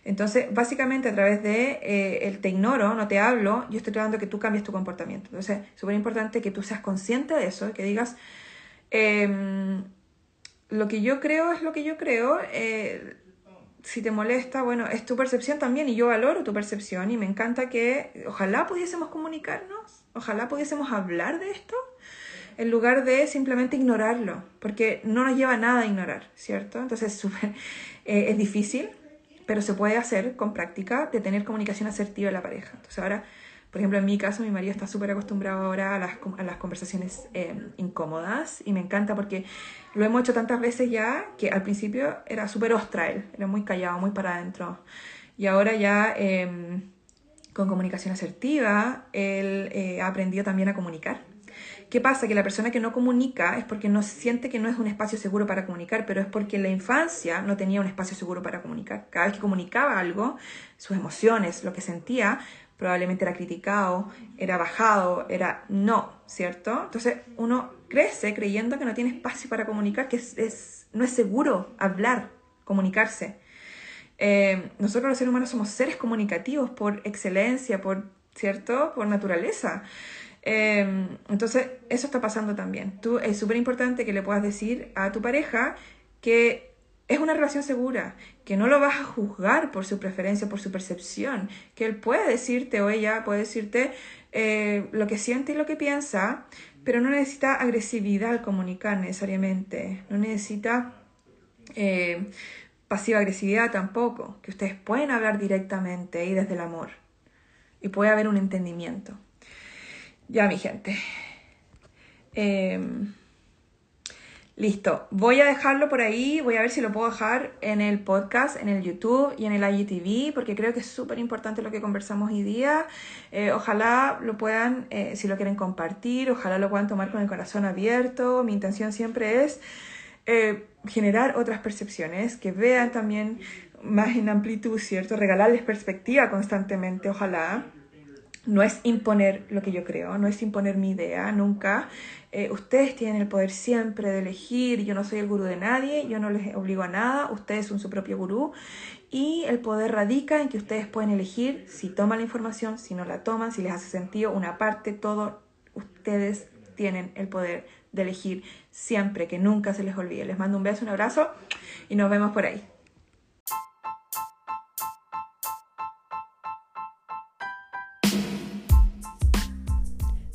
Entonces, básicamente a través de eh, el te ignoro, no te hablo, yo estoy tratando que tú cambies tu comportamiento. Entonces, súper importante que tú seas consciente de eso, que digas, em, lo que yo creo es lo que yo creo, eh, si te molesta, bueno, es tu percepción también y yo valoro tu percepción y me encanta que ojalá pudiésemos comunicarnos, ojalá pudiésemos hablar de esto en lugar de simplemente ignorarlo, porque no nos lleva nada a ignorar, ¿cierto? Entonces super, eh, es difícil, pero se puede hacer con práctica de tener comunicación asertiva en la pareja. Entonces ahora, por ejemplo, en mi caso, mi marido está súper acostumbrado ahora a las, a las conversaciones eh, incómodas y me encanta porque lo hemos hecho tantas veces ya que al principio era súper ostra él, era muy callado, muy para adentro. Y ahora ya... Em, con comunicación asertiva, él eh, ha aprendido también a comunicar ¿Qué pasa? Que la persona que no comunica es porque no siente que no es un espacio seguro para comunicar, pero es porque en la infancia no tenía un espacio seguro para comunicar. Cada vez que comunicaba algo, sus emociones, lo que sentía, probablemente era criticado, era bajado, era no, ¿cierto? Entonces uno crece creyendo que no tiene espacio para comunicar, que es, no es seguro hablar, comunicarse. Eh, nosotros los seres humanos somos seres comunicativos por excelencia, por, ¿cierto? Por naturaleza. Em, entonces, eso está pasando también. Tú, es súper importante que le puedas decir a tu pareja que es una relación segura, que no lo vas a juzgar por su preferencia, por su percepción, que él puede decirte o ella puede decirte eh, lo que siente y lo que piensa, pero no necesita agresividad al comunicar necesariamente, no necesita eh, pasiva agresividad tampoco, que ustedes pueden hablar directamente y desde el amor y puede haber un entendimiento. Ya, mi gente. Em, listo. Voy a dejarlo por ahí. Voy a ver si lo puedo dejar en el podcast, en el YouTube y en el IGTV, porque creo que es súper importante lo que conversamos hoy día. Eh, ojalá lo puedan, eh, si lo quieren compartir, ojalá lo puedan tomar con el corazón abierto. Mi intención siempre es eh, generar otras percepciones, que vean también más en amplitud, ¿cierto? Regalarles perspectiva constantemente, ojalá no es imponer lo que yo creo, no es imponer mi idea, nunca. Eh, ustedes tienen el poder siempre de elegir, yo no soy el gurú de nadie, yo no les obligo a nada, ustedes son su propio gurú y el poder radica en que ustedes pueden elegir si toman la información, si no la toman, si les hace sentido una parte, todo, ustedes tienen el poder de elegir siempre, que nunca se les olvide. Les mando un beso, un abrazo y nos vemos por ahí.